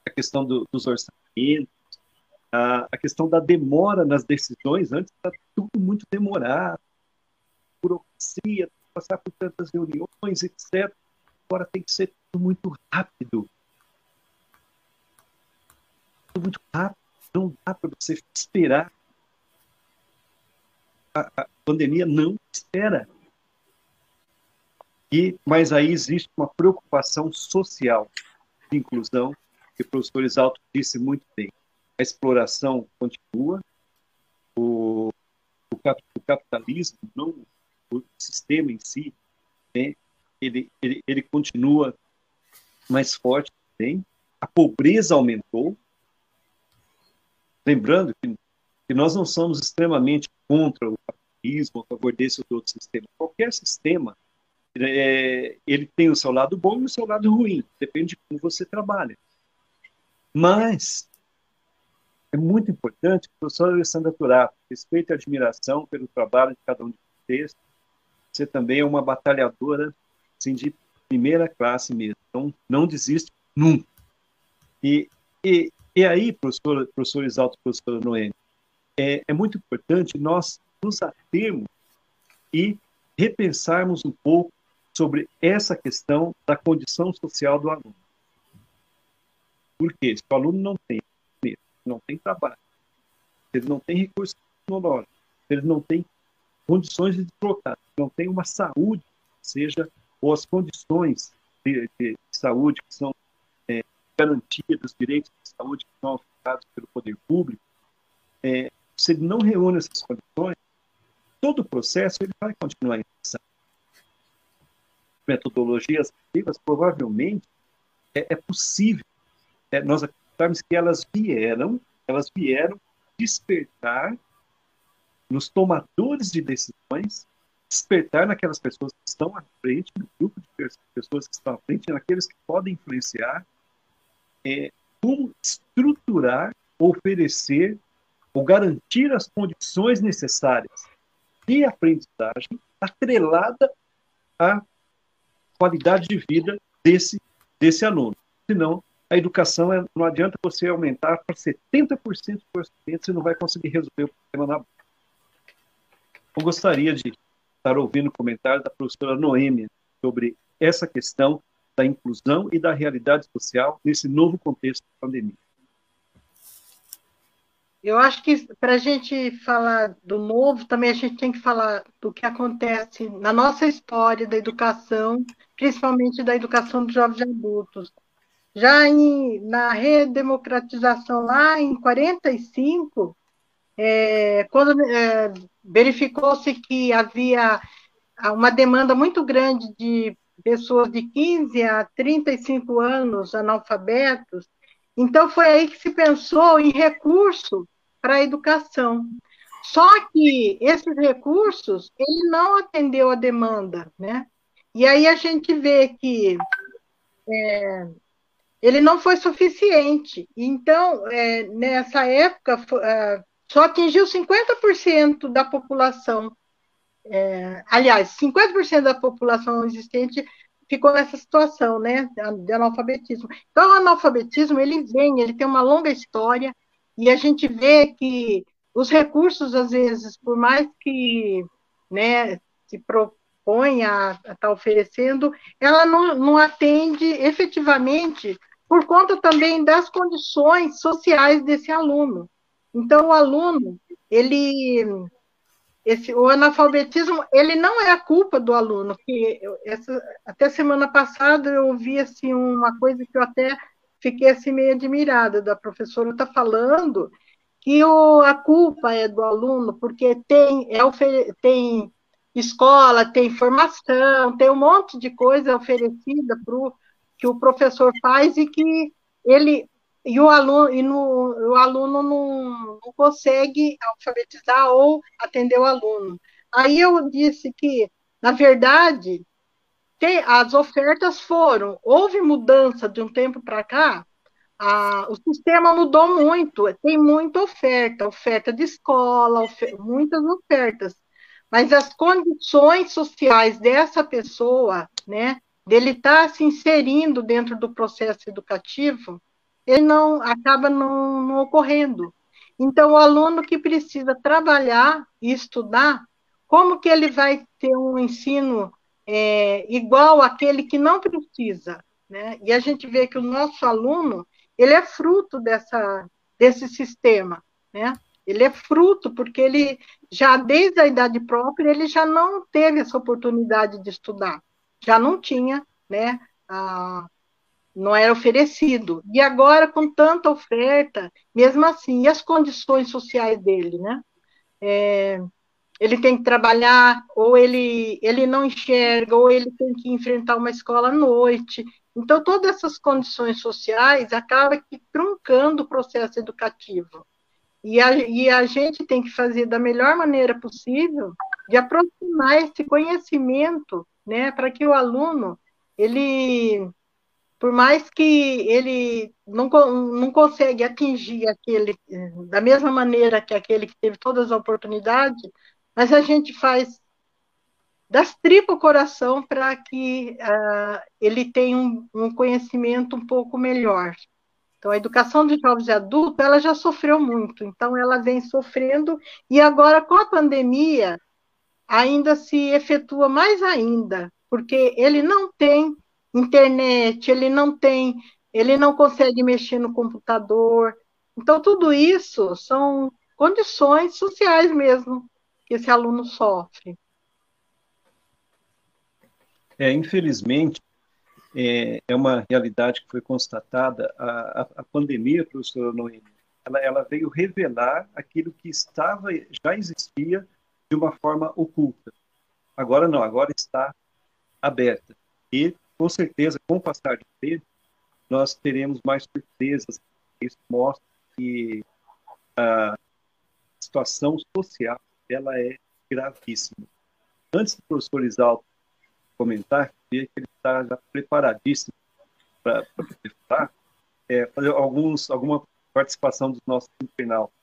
a questão do, dos orçamentos, a, a, questão da demora nas decisões, antes era tudo muito demorado, burocracia, passar por tantas reuniões, etc. Agora tem que ser tudo muito rápido. Tudo muito rápido. Não dá para você esperar. A, a pandemia não espera. E, mas aí existe uma preocupação social de inclusão, que o professor Isalto disse muito bem. A exploração continua, o, o, cap, o capitalismo, não o sistema em si, né, ele, ele, ele continua mais forte também. A pobreza aumentou. Lembrando que, que nós não somos extremamente contra o capitalismo, a favor desse ou outro sistema. Qualquer sistema é, ele tem o seu lado bom e o seu lado ruim, depende de como você trabalha. Mas é muito importante, professor Alessandra Turato, respeito e admiração pelo trabalho de cada um de vocês. Você também é uma batalhadora assim, de primeira classe mesmo. Então, não desiste nunca. E, e, e aí, professor, professor Exalto, professor Noemi, é, é muito importante nós nos atermos e repensarmos um pouco sobre essa questão da condição social do aluno. Porque se o aluno não tem não tem trabalho, ele não tem recursos tecnológicos, ele não tem condições de deslocar, não tem uma saúde, seja, ou as condições de, de saúde que são é, garantias dos direitos de saúde que são ofertados pelo poder público, é, se ele não reúne essas condições, todo o processo ele vai continuar em metodologias ativas, provavelmente é, é possível é, nós acreditarmos que elas vieram, elas vieram despertar nos tomadores de decisões, despertar naquelas pessoas que estão à frente, no grupo de pessoas que estão à frente, naqueles que podem influenciar, é, como estruturar, oferecer ou garantir as condições necessárias de aprendizagem atrelada à qualidade de vida desse, desse aluno. Senão, a educação é, não adianta você aumentar para 70% do orçamento, você não vai conseguir resolver o problema na Eu gostaria de estar ouvindo o comentário da professora Noêmia sobre essa questão da inclusão e da realidade social nesse novo contexto da pandemia.
Eu acho que para a gente falar do novo, também a gente tem que falar do que acontece na nossa história da educação, principalmente da educação dos jovens adultos. já em, na redemocratização lá em 45, é, quando é, verificou-se que havia uma demanda muito grande de pessoas de 15 a 35 anos analfabetos, então foi aí que se pensou em recurso para a educação. Só que esses recursos, ele não atendeu a demanda, né? E aí a gente vê que é, ele não foi suficiente. Então, é, nessa época, é, só atingiu 50% da população. É, aliás, 50% da população existente ficou nessa situação, né, de analfabetismo. Então, o analfabetismo, ele vem, ele tem uma longa história, e a gente vê que os recursos, às vezes, por mais que, né, se propõe a estar tá oferecendo, ela não, não atende efetivamente por conta também das condições sociais desse aluno. Então, o aluno, ele, esse, o analfabetismo, ele não é a culpa do aluno. Que essa, até semana passada eu ouvi assim uma coisa que eu até fiquei assim meio admirada da professora está falando que o, a culpa é do aluno porque tem é tem escola, tem formação, tem um monte de coisa oferecida pro que o professor faz e que ele e o aluno, e no, o aluno não, não consegue alfabetizar ou atender o aluno. Aí eu disse que, na verdade, tem, as ofertas foram, houve mudança de um tempo para cá, a, o sistema mudou muito, tem muita oferta, oferta de escola, muitas ofertas, mas as condições sociais dessa pessoa, né, dele estar tá se inserindo dentro do processo educativo, ele não acaba não, não ocorrendo. Então, o aluno que precisa trabalhar e estudar, como que ele vai ter um ensino é, igual àquele que não precisa? Né? E a gente vê que o nosso aluno, ele é fruto dessa, desse sistema, né? Ele é fruto porque ele já desde a idade própria ele já não teve essa oportunidade de estudar, já não tinha, né? A, não era oferecido. E agora, com tanta oferta, mesmo assim, e as condições sociais dele, né? É, ele tem que trabalhar, ou ele, ele não enxerga, ou ele tem que enfrentar uma escola à noite. Então, todas essas condições sociais acabam truncando o processo educativo. E a, e a gente tem que fazer da melhor maneira possível de aproximar esse conhecimento, né, para que o aluno, ele por mais que ele não, não consegue atingir aquele da mesma maneira que aquele que teve todas as oportunidades, mas a gente faz das tripas o coração para que uh, ele tenha um, um, conhecimento um pouco melhor. Então, a educação de jovens e adultos, ela já sofreu muito, então ela vem sofrendo, e agora com a pandemia, ainda se efetua mais ainda, porque ele não tem internet, ele não tem, ele não consegue mexer no computador. Então, tudo isso são condições sociais mesmo que esse aluno sofre.
É, infelizmente, é, é uma realidade que foi constatada. A, a, a pandemia, professora Noemi, ela, ela veio revelar aquilo que estava, já existia de uma forma oculta. Agora não, agora está aberta. E com certeza, com o passar do tempo, nós teremos mais surpresas. Isso mostra que a situação social ela é gravíssima. Antes do professor Isalto comentar, queria que ele está já preparadíssimo para falar, é, fazer alguns, alguma participação dos nossos internautas.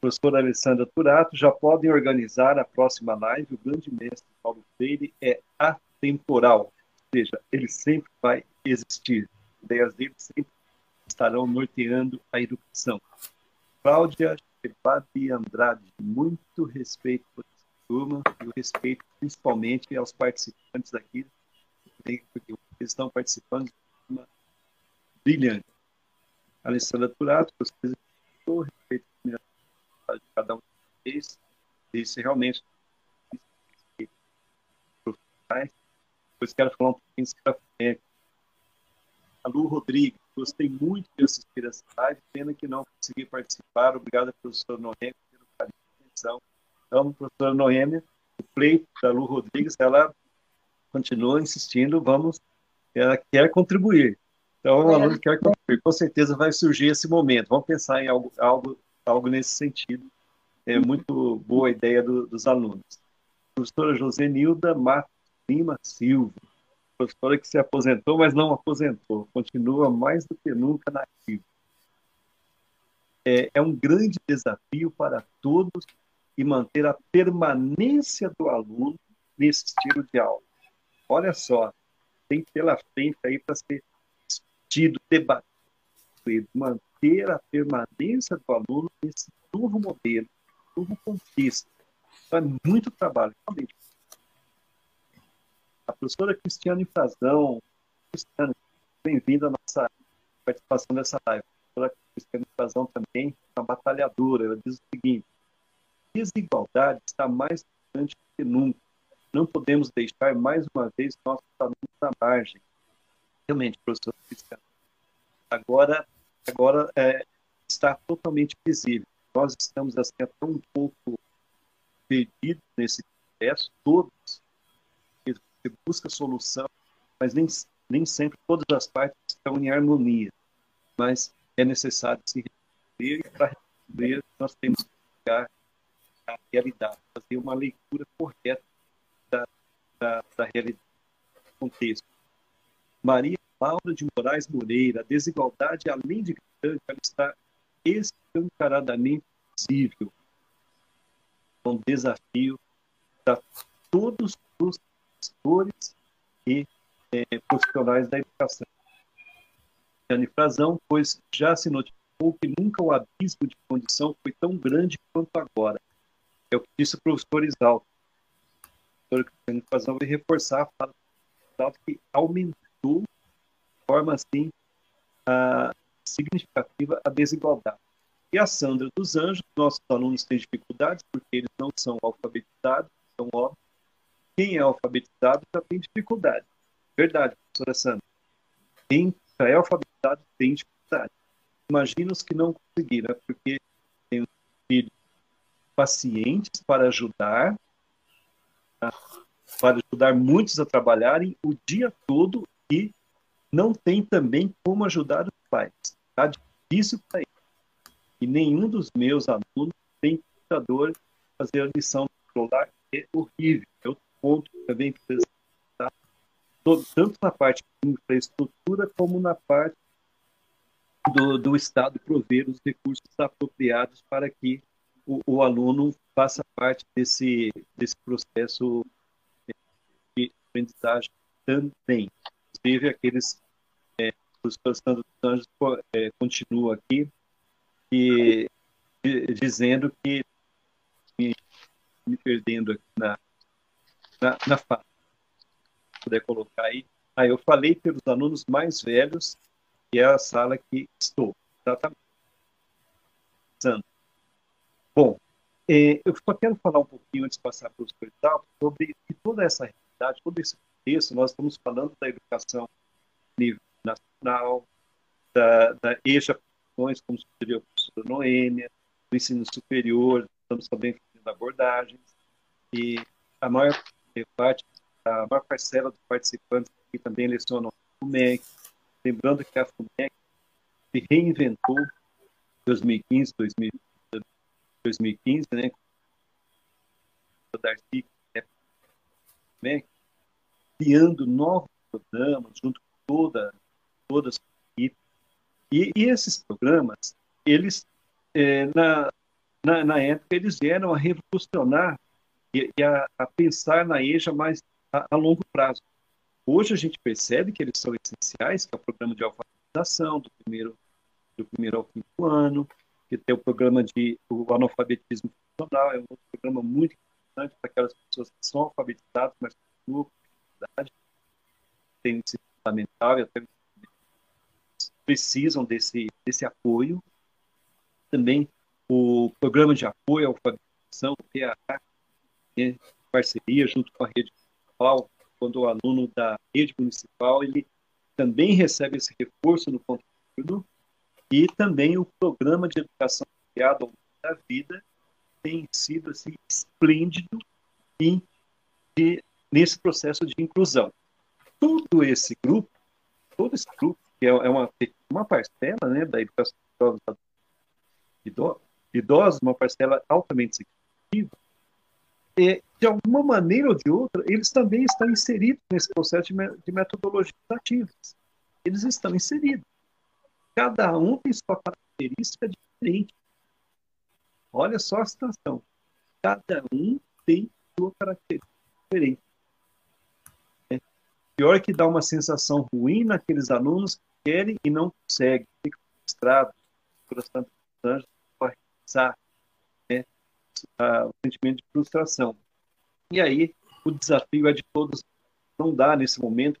Professora Alessandra Turato, já podem organizar a próxima live. O grande mestre Paulo Freire é a temporal, ou seja, ele sempre vai existir. Ideias dele sempre estarão norteando a educação. Cláudia Chepati Andrade, muito respeito por essa turma e o respeito principalmente aos participantes aqui, porque eles estão participando de uma brilhante. Alessandra Turato, vocês respeito de cada um de vocês, esse realmente profissionais depois quero falar um pouquinho sobre a a Lu Rodrigues. Gostei muito de assistir essa live, pena que não consegui participar. Obrigado, professor Noêmia, pelo carinho e atenção. Então, professora Noêmia, o pleito da Lu Rodrigues, ela continua insistindo, vamos, ela quer contribuir. Então, o aluno quer contribuir. Com certeza vai surgir esse momento. Vamos pensar em algo, algo, algo nesse sentido. É muito boa a ideia do, dos alunos. Professora José Nilda Matos Lima Silva, professora que se aposentou, mas não aposentou, continua mais do que nunca na. É, é um grande desafio para todos e manter a permanência do aluno nesse estilo de aula. Olha só, tem pela frente aí para ser discutido, debatido, manter a permanência do aluno nesse novo modelo, novo contexto. Então, é muito trabalho, realmente. A professora Cristiane Frazão, Cristiane, bem-vinda à nossa participação nessa live. A professora Cristiane Frazão também é uma batalhadora. Ela diz o seguinte: desigualdade está mais do que nunca. Não podemos deixar mais uma vez nossos alunos à margem. Realmente, professor Cristiano. Agora, agora é, está totalmente visível. Nós estamos assim até um pouco perdidos nesse processo, todos. Você busca solução, mas nem, nem sempre todas as partes estão em harmonia. Mas é necessário se resolver e para resolver nós temos que pegar a realidade, fazer uma leitura correta da, da, da realidade, do contexto. Maria Laura de Moraes Moreira, a desigualdade, além de grande, ela está escancaradamente visível. É um desafio para todos os gestores e é, profissionais da educação. Jane Frazão, pois já se notificou que nunca o abismo de condição foi tão grande quanto agora. É o que disse o professor Isalto. O professor Frazão vai reforçar a fala do que aumentou de forma assim a, significativa a desigualdade. E a Sandra dos Anjos, nossos alunos têm dificuldades porque eles não são alfabetizados, são óbvios. Quem é alfabetizado já tem dificuldade. Verdade, professora Sandra. Quem já é alfabetizado tem dificuldade. Imagina os que não conseguiram, né? porque tem filhos pacientes para ajudar, tá? para ajudar muitos a trabalharem o dia todo e não tem também como ajudar os pais. Está difícil para eles. E nenhum dos meus alunos tem computador fazer a lição do celular. É horrível. É outro ponto também que tá? tanto na parte de infraestrutura como na parte do, do Estado prover os recursos apropriados para que o, o aluno faça parte desse, desse processo de aprendizagem também. Inclusive, aqueles é, os Sandro dos Anjos é, continua aqui e, dizendo que me, me perdendo aqui na, na, na fala. Se puder colocar aí. Ah, eu falei pelos alunos mais velhos, que é a sala que estou. Exatamente. Bom, é, eu só quero falar um pouquinho antes de passar para os coitados sobre toda essa realidade, todo esse contexto. Nós estamos falando da educação nível nacional, da, da EJA, como sugeriu a professora Noêmia, do ensino superior, estamos também fazendo abordagens, e a maior parte, a maior parcela dos participantes aqui também lecionam o FUMEC, lembrando que a FUMEC se reinventou em 2015, 2015, né, o é FUMEC, criando novos programas junto com toda, todas as equipes. E, e esses programas, eles, é, na, na, na, época, eles vieram a revolucionar e, a, a, pensar na EJA mais a, a, longo prazo. Hoje a gente percebe que eles são essenciais, que é o programa de alfabetização do primeiro, do primeiro ao quinto ano, que tem o programa de o analfabetismo funcional, é um programa muito importante para aquelas pessoas que são alfabetizadas, mas continuam com dificuldade, esse fundamental e até precisam desse, desse apoio. Também o programa de apoio à alfabetização, o PAA, parceria junto com a rede municipal, quando o aluno da rede municipal ele também recebe esse reforço no conteúdo, e também o programa de educação criado ao longo da vida tem sido assim, esplêndido em, de, nesse processo de inclusão. Todo esse grupo, todo esse grupo, que é, é uma, uma parcela né, da educação de idosos, uma parcela altamente significativa, é, de alguma maneira ou de outra, eles também estão inseridos nesse processo de, metodologias ativas. Eles estão inseridos. Cada um tem sua característica diferente. Olha só a situação. Cada um tem sua característica diferente. É. Pior que dá uma sensação ruim naqueles alunos que querem e não conseguem, ficam frustrados anos para realizar o sentimento de frustração. E aí, o desafio é de todos não dar nesse momento,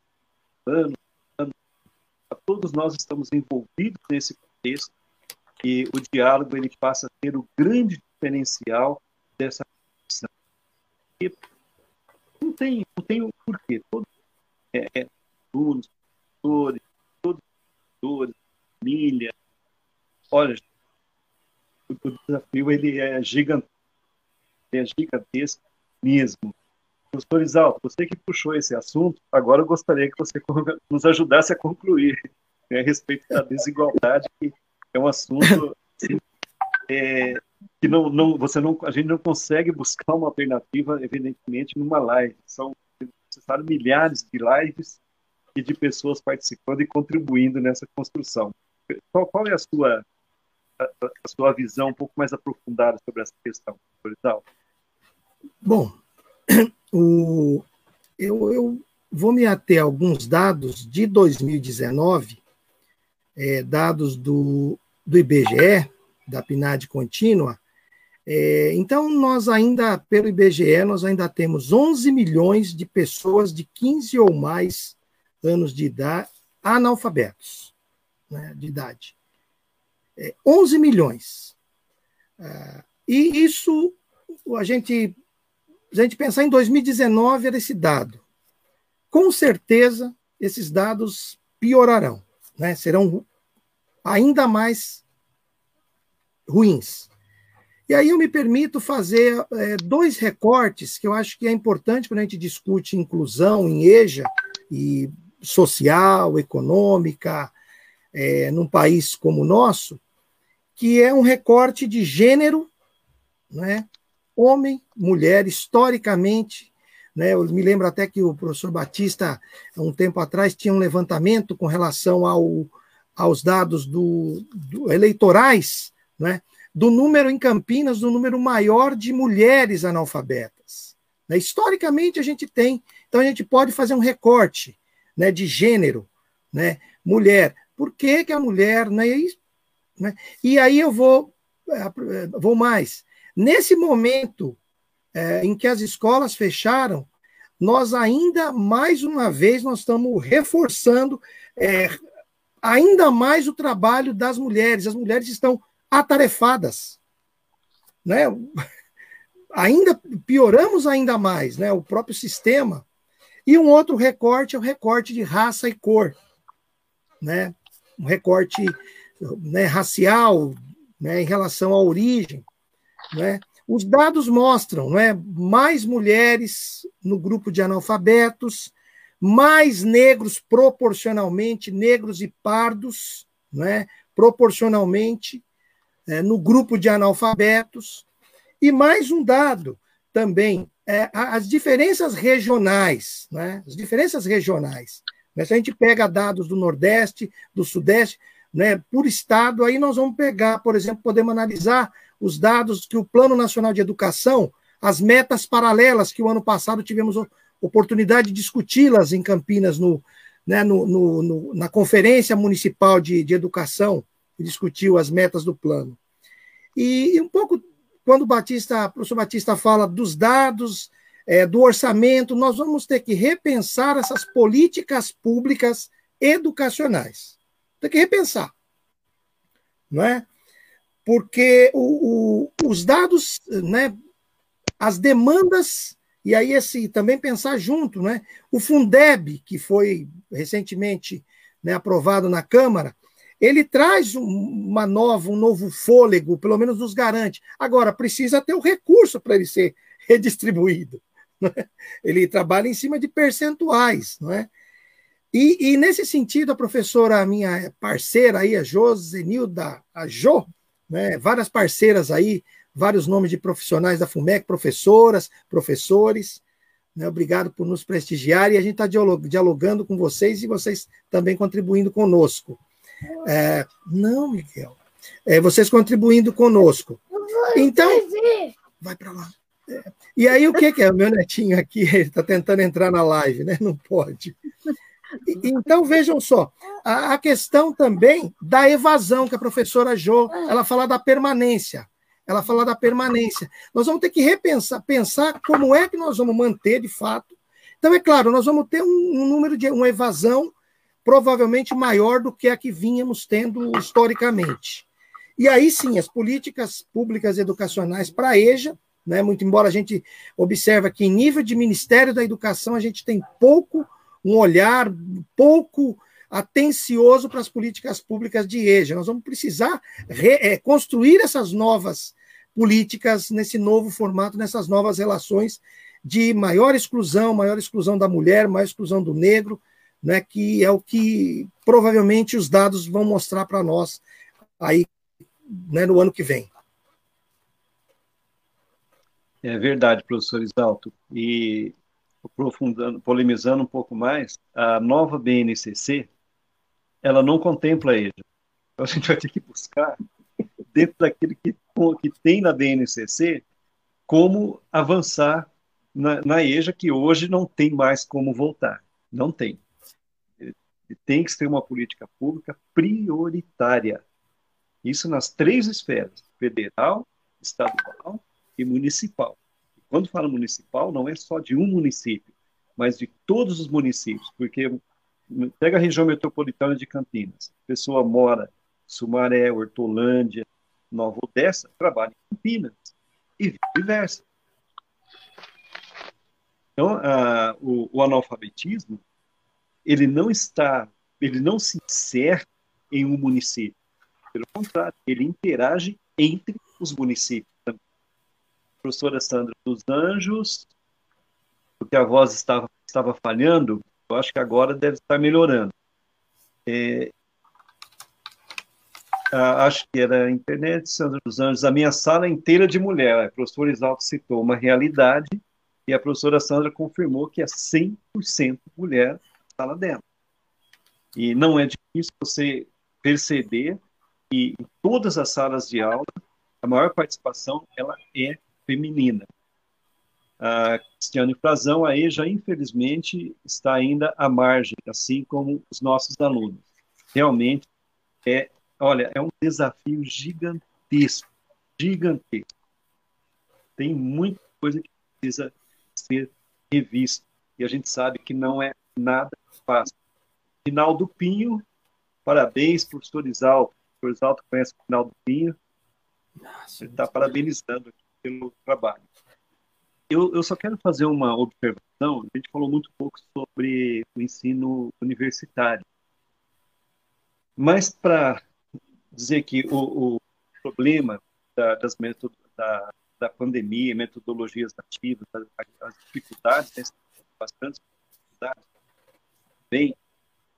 anos, anos, todos nós estamos envolvidos nesse contexto, e o diálogo ele passa a ser o grande diferencial dessa questão. E não tem, não tem o porquê. Todos, é, é, alunos, professores, todos os família. Olha, o, desafio ele é gigantesco, é gigantesco mesmo. Professor Isalto, você que puxou esse assunto, agora eu gostaria que você nos ajudasse a concluir né, a respeito da desigualdade, que é um assunto assim, é, que não, não, você não, a gente não consegue buscar uma alternativa, evidentemente, numa live. São necessários milhares de lives e de pessoas participando e contribuindo nessa construção. Qual, qual é a sua, a, sua visão um pouco mais aprofundada sobre essa questão, Isalto?
Bom, o, eu, eu vou me ater a alguns dados de 2019, é, dados do, do IBGE, da PNAD contínua. É, então, nós ainda, pelo IBGE, nós ainda temos 11 milhões de pessoas de 15 ou mais anos de idade analfabetos né, de idade. É, 11 milhões. Ah, e isso a gente a gente pensar em 2019 era esse dado. Com certeza, esses dados piorarão, né? serão ainda mais ruins. E aí eu me permito fazer é, dois recortes que eu acho que é importante quando a gente discute inclusão em EJA e social, econômica, é, num país como o nosso, que é um recorte de gênero, né? homem, mulher, historicamente. Né? Eu me lembro até que o professor Batista, um tempo atrás, tinha um levantamento com relação ao, aos dados do, do eleitorais, né? do número em Campinas, do número maior de mulheres analfabetas. Né? Historicamente, a gente tem. Então, a gente pode fazer um recorte né, de gênero, né? mulher. Por que, que a mulher. Né? Né? E aí eu vou, eh, vou mais. Nesse momento é, em que as escolas fecharam, nós ainda, mais uma vez, nós estamos reforçando é, ainda mais o trabalho das mulheres. As mulheres estão atarefadas. Né? Ainda pioramos ainda mais né? o próprio sistema. E um outro recorte é o recorte de raça e cor. Né? Um recorte né, racial né, em relação à origem. Né? Os dados mostram né, mais mulheres no grupo de analfabetos, mais negros proporcionalmente, negros e pardos, né, proporcionalmente, é, no grupo de analfabetos. E mais um dado também, é, as diferenças regionais, né, as diferenças regionais. Se a gente pega dados do Nordeste, do Sudeste, né, por estado, aí nós vamos pegar, por exemplo, podemos analisar os dados que o Plano Nacional de Educação, as metas paralelas que o ano passado tivemos oportunidade de discuti-las em Campinas, no, né, no, no, no, na Conferência Municipal de, de Educação, que discutiu as metas do plano. E, e um pouco, quando o, Batista, o professor Batista fala dos dados, é, do orçamento, nós vamos ter que repensar essas políticas públicas educacionais. Tem que repensar. Não é? porque o, o, os dados, né, as demandas, e aí esse também pensar junto, né, o Fundeb, que foi recentemente né, aprovado na Câmara, ele traz uma nova, um novo fôlego, pelo menos nos garante. Agora, precisa ter o recurso para ele ser redistribuído. É? Ele trabalha em cima de percentuais, não é? E, e, nesse sentido, a professora, a minha parceira aí, a Josenilda, a Jo, né, várias parceiras aí, vários nomes de profissionais da FUMEC, professoras, professores, né, obrigado por nos prestigiar e a gente está dialogando com vocês e vocês também contribuindo conosco. É, não, Miguel. É, vocês contribuindo conosco. Então, vai para lá. É, e aí, o que, que é? O meu netinho aqui, ele está tentando entrar na live, né? Não pode. Então, vejam só, a, a, questão também da evasão, que a professora Jo, ela fala da permanência. Ela fala da permanência. Nós vamos ter que repensar, pensar como é que nós vamos manter, de fato. Então, é claro, nós vamos ter um, um número de uma evasão provavelmente maior do que a que vínhamos tendo historicamente. E aí sim, as políticas públicas educacionais para a EJA, né, muito embora a gente observe que em nível de Ministério da Educação a gente tem pouco um olhar pouco atencioso para as políticas públicas de EJA. Nós vamos precisar re, é, construir essas novas políticas nesse novo formato, nessas novas relações de maior exclusão, maior exclusão da mulher, maior exclusão do negro, né, que é o que provavelmente os dados vão mostrar para nós aí né, no ano que vem.
É verdade, professor Isalto. E aprofundando, polemizando um pouco mais, a nova BNCC, ela não contempla EJA. Então a gente vai ter que buscar, dentro daquilo que, que tem na BNCC, como avançar na, na EJA, que hoje não tem mais como voltar. Não tem. Tem que ter uma política pública prioritária. Isso nas três esferas: federal, estadual e municipal. Quando fala municipal, não é só de um município, mas de todos os municípios, porque pega a região metropolitana de Campinas, a pessoa mora Sumaré, Hortolândia, Nova Odessa, trabalha em Campinas e vice-versa. Então, a, o, o analfabetismo ele não está, ele não se encerra em um município. Pelo contrário, ele interage entre os municípios. A professora Sandra dos Anjos, porque a voz estava, estava falhando, eu acho que agora deve estar melhorando. É, acho que era a internet, Sandra dos Anjos, a minha sala é inteira de mulher. A professora Isalto citou uma realidade e a professora Sandra confirmou que é 100% mulher sala dela. E não é difícil você perceber que em todas as salas de aula, a maior participação ela é feminina. A Cristiane Frazão aí já infelizmente está ainda à margem, assim como os nossos alunos. Realmente é, olha, é um desafio gigantesco, gigantesco. Tem muita coisa que precisa ser revista e a gente sabe que não é nada fácil. Rinaldo Pinho, parabéns, professor Isalto. O professor Isalto conhece o Rinaldo Pinho. Nossa, Ele está parabenizando pelo trabalho. Eu, eu só quero fazer uma observação. A gente falou muito pouco sobre o ensino universitário. Mas para dizer que o, o problema da, das da, da pandemia, metodologias ativas, as, dificuldades, né, bastante dificuldades, bem,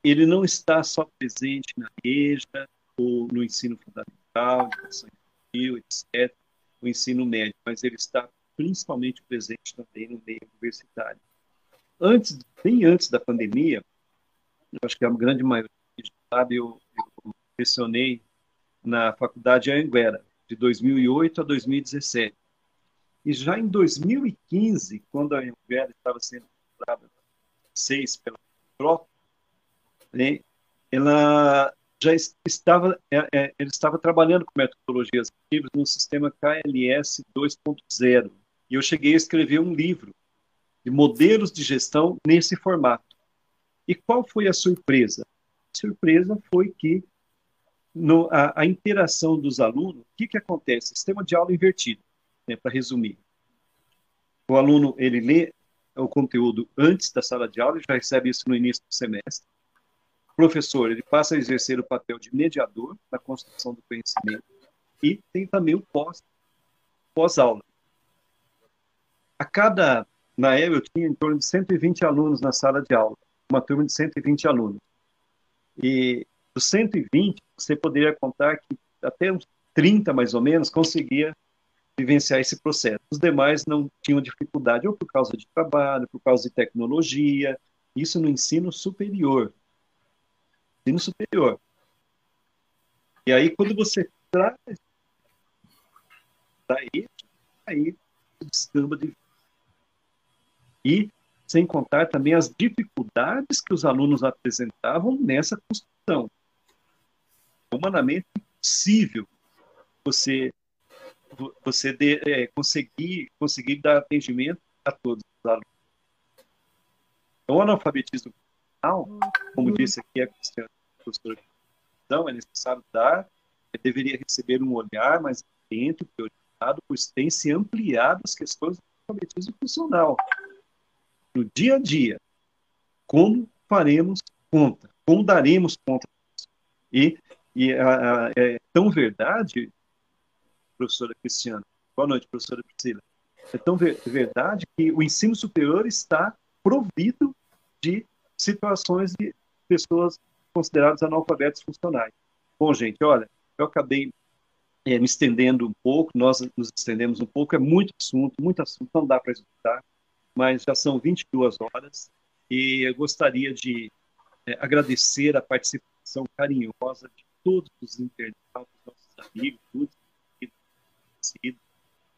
ele não está só presente na EJA ou no ensino fundamental, educação infantil, etc., o ensino médio, mas ele está principalmente presente também no meio universitário. Antes, bem antes da pandemia, acho que a grande maioria sabe, eu, eu lecionei na Faculdade Anguera, de 2008 a 2017. E já em 2015, quando a Anguera estava sendo seis pela troca, né, ela já estava, é, é, ele estava trabalhando com metodologias ativas no sistema KLS 2.0. E eu cheguei a escrever um livro de modelos de gestão nesse formato. E qual foi a surpresa? A surpresa foi que no, a, a, interação dos alunos, o que, que acontece? Sistema de aula invertido, né, para resumir. O aluno ele lê o conteúdo antes da sala de aula, ele já recebe isso no início do semestre. Professor ele passa a exercer o papel de mediador na construção do conhecimento e tem também o pós pós-aula. A cada na época eu tinha em torno de 120 alunos na sala de aula, uma turma de 120 alunos. E dos 120, você poderia contar que até uns 30 mais ou menos conseguia vivenciar esse processo. Os demais não tinham dificuldade, ou por causa de trabalho, por causa de tecnologia, isso no ensino superior. Ensino superior. E aí, quando você traz daí, aí descamba de e sem contar também as dificuldades que os alunos apresentavam nessa construção. Humanamente impossível você você de, é, conseguir conseguir dar atendimento a todos os alunos. Então, o analfabetismo como uhum. disse aqui a Cristiana, professora, então é necessário dar, deveria receber um olhar mais atento, priorizado, pois tem se ampliado as questões do alfabetismo funcional. No dia a dia, como faremos conta? Como daremos conta disso? E, e a, a, é tão verdade, professora Cristiana, boa noite, professora Priscila, é tão ver, verdade que o ensino superior está provido de situações de pessoas consideradas analfabetos funcionais. Bom, gente, olha, eu acabei é, me estendendo um pouco, nós nos estendemos um pouco, é muito assunto, muito assunto, não dá para escutar, mas já são 22 horas e eu gostaria de é, agradecer a participação carinhosa de todos os internautas, nossos amigos, todos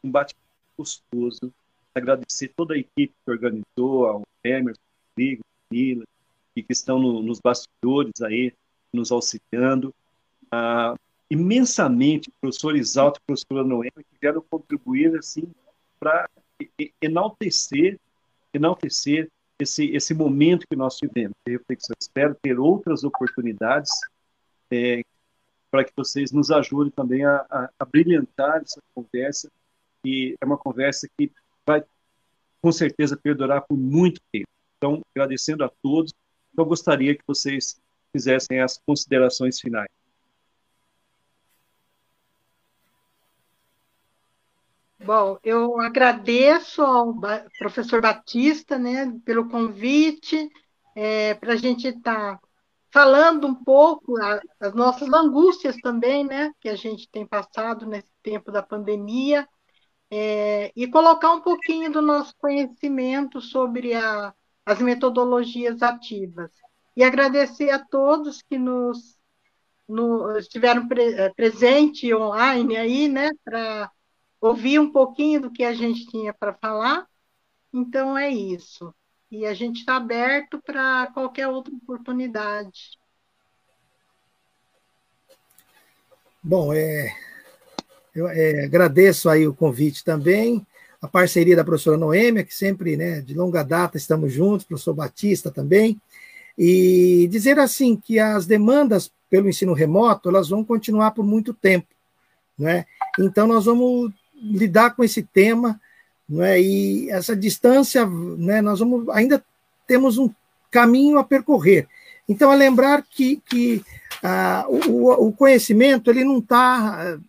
um bate gostoso, agradecer toda a equipe que organizou, ao Emerson, Rodrigo, Mila, e que estão no, nos bastidores aí, nos auxiliando. Ah, imensamente, professor Isalto e professora Noemi, que vieram contribuir assim, para enaltecer, enaltecer esse, esse momento que nós tivemos de reflexão. Espero ter outras oportunidades é, para que vocês nos ajudem também a, a, a brilhantar essa conversa, e é uma conversa que vai, com certeza, perdurar por muito tempo. Então, agradecendo a todos, eu gostaria que vocês fizessem as considerações finais.
Bom, eu agradeço ao professor Batista, né, pelo convite, é, para a gente estar tá falando um pouco a, as nossas angústias também, né, que a gente tem passado nesse tempo da pandemia, é, e colocar um pouquinho do nosso conhecimento sobre a, as metodologias ativas. E agradecer a todos que nos no, estiveram pre, é, presente online aí, né, para ouvir um pouquinho do que a gente tinha para falar. Então é isso. E a gente está aberto para qualquer outra oportunidade.
Bom, é, eu é, agradeço aí o convite também, a parceria da professora Noêmia, que sempre, né, de longa data estamos juntos, professor Batista também, e dizer assim que as demandas pelo ensino remoto, elas vão continuar por muito tempo, né? Então nós vamos lidar com esse tema, não é? E essa distância, né? Nós vamos ainda temos um caminho a percorrer. Então é lembrar que, que ah, o, o conhecimento ele não está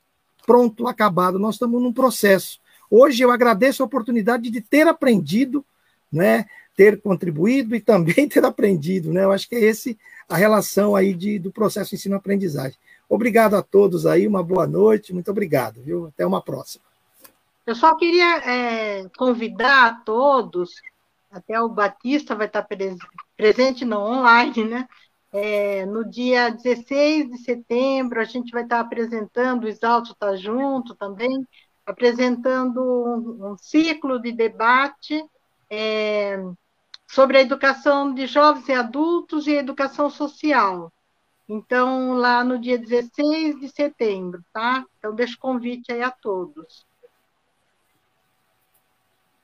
pronto, acabado. Nós estamos num processo. Hoje eu agradeço a oportunidade de ter aprendido, né? Ter contribuído e também ter aprendido, né? Eu acho que é esse a relação aí de, do processo ensino-aprendizagem. Obrigado a todos aí, uma boa noite, muito obrigado, viu? Até uma próxima.
Eu só queria é, convidar a todos, até o Batista vai estar pres presente no online, né? É, no dia 16 de setembro, a gente vai estar apresentando, o Exalto está junto também, apresentando um, um ciclo de debate é, sobre a educação de jovens e adultos e educação social. Então, lá no dia 16 de setembro, tá? Então, deixo convite aí a todos.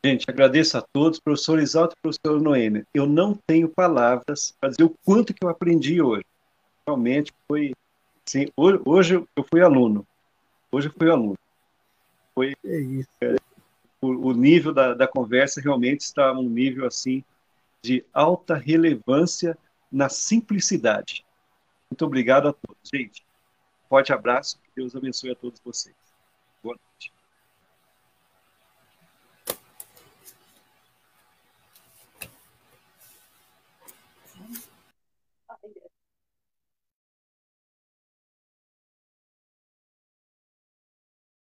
Gente, agradeço a todos, professor Exalto e professor Noêmia. Eu não tenho palavras para dizer o quanto que eu aprendi hoje. Realmente foi. Sim, hoje eu fui aluno. Hoje eu fui aluno. Foi. É isso. É, o, o, nível da, da conversa realmente está um nível assim de alta relevância na simplicidade. Muito obrigado a todos, gente. Forte abraço, que Deus abençoe a todos vocês.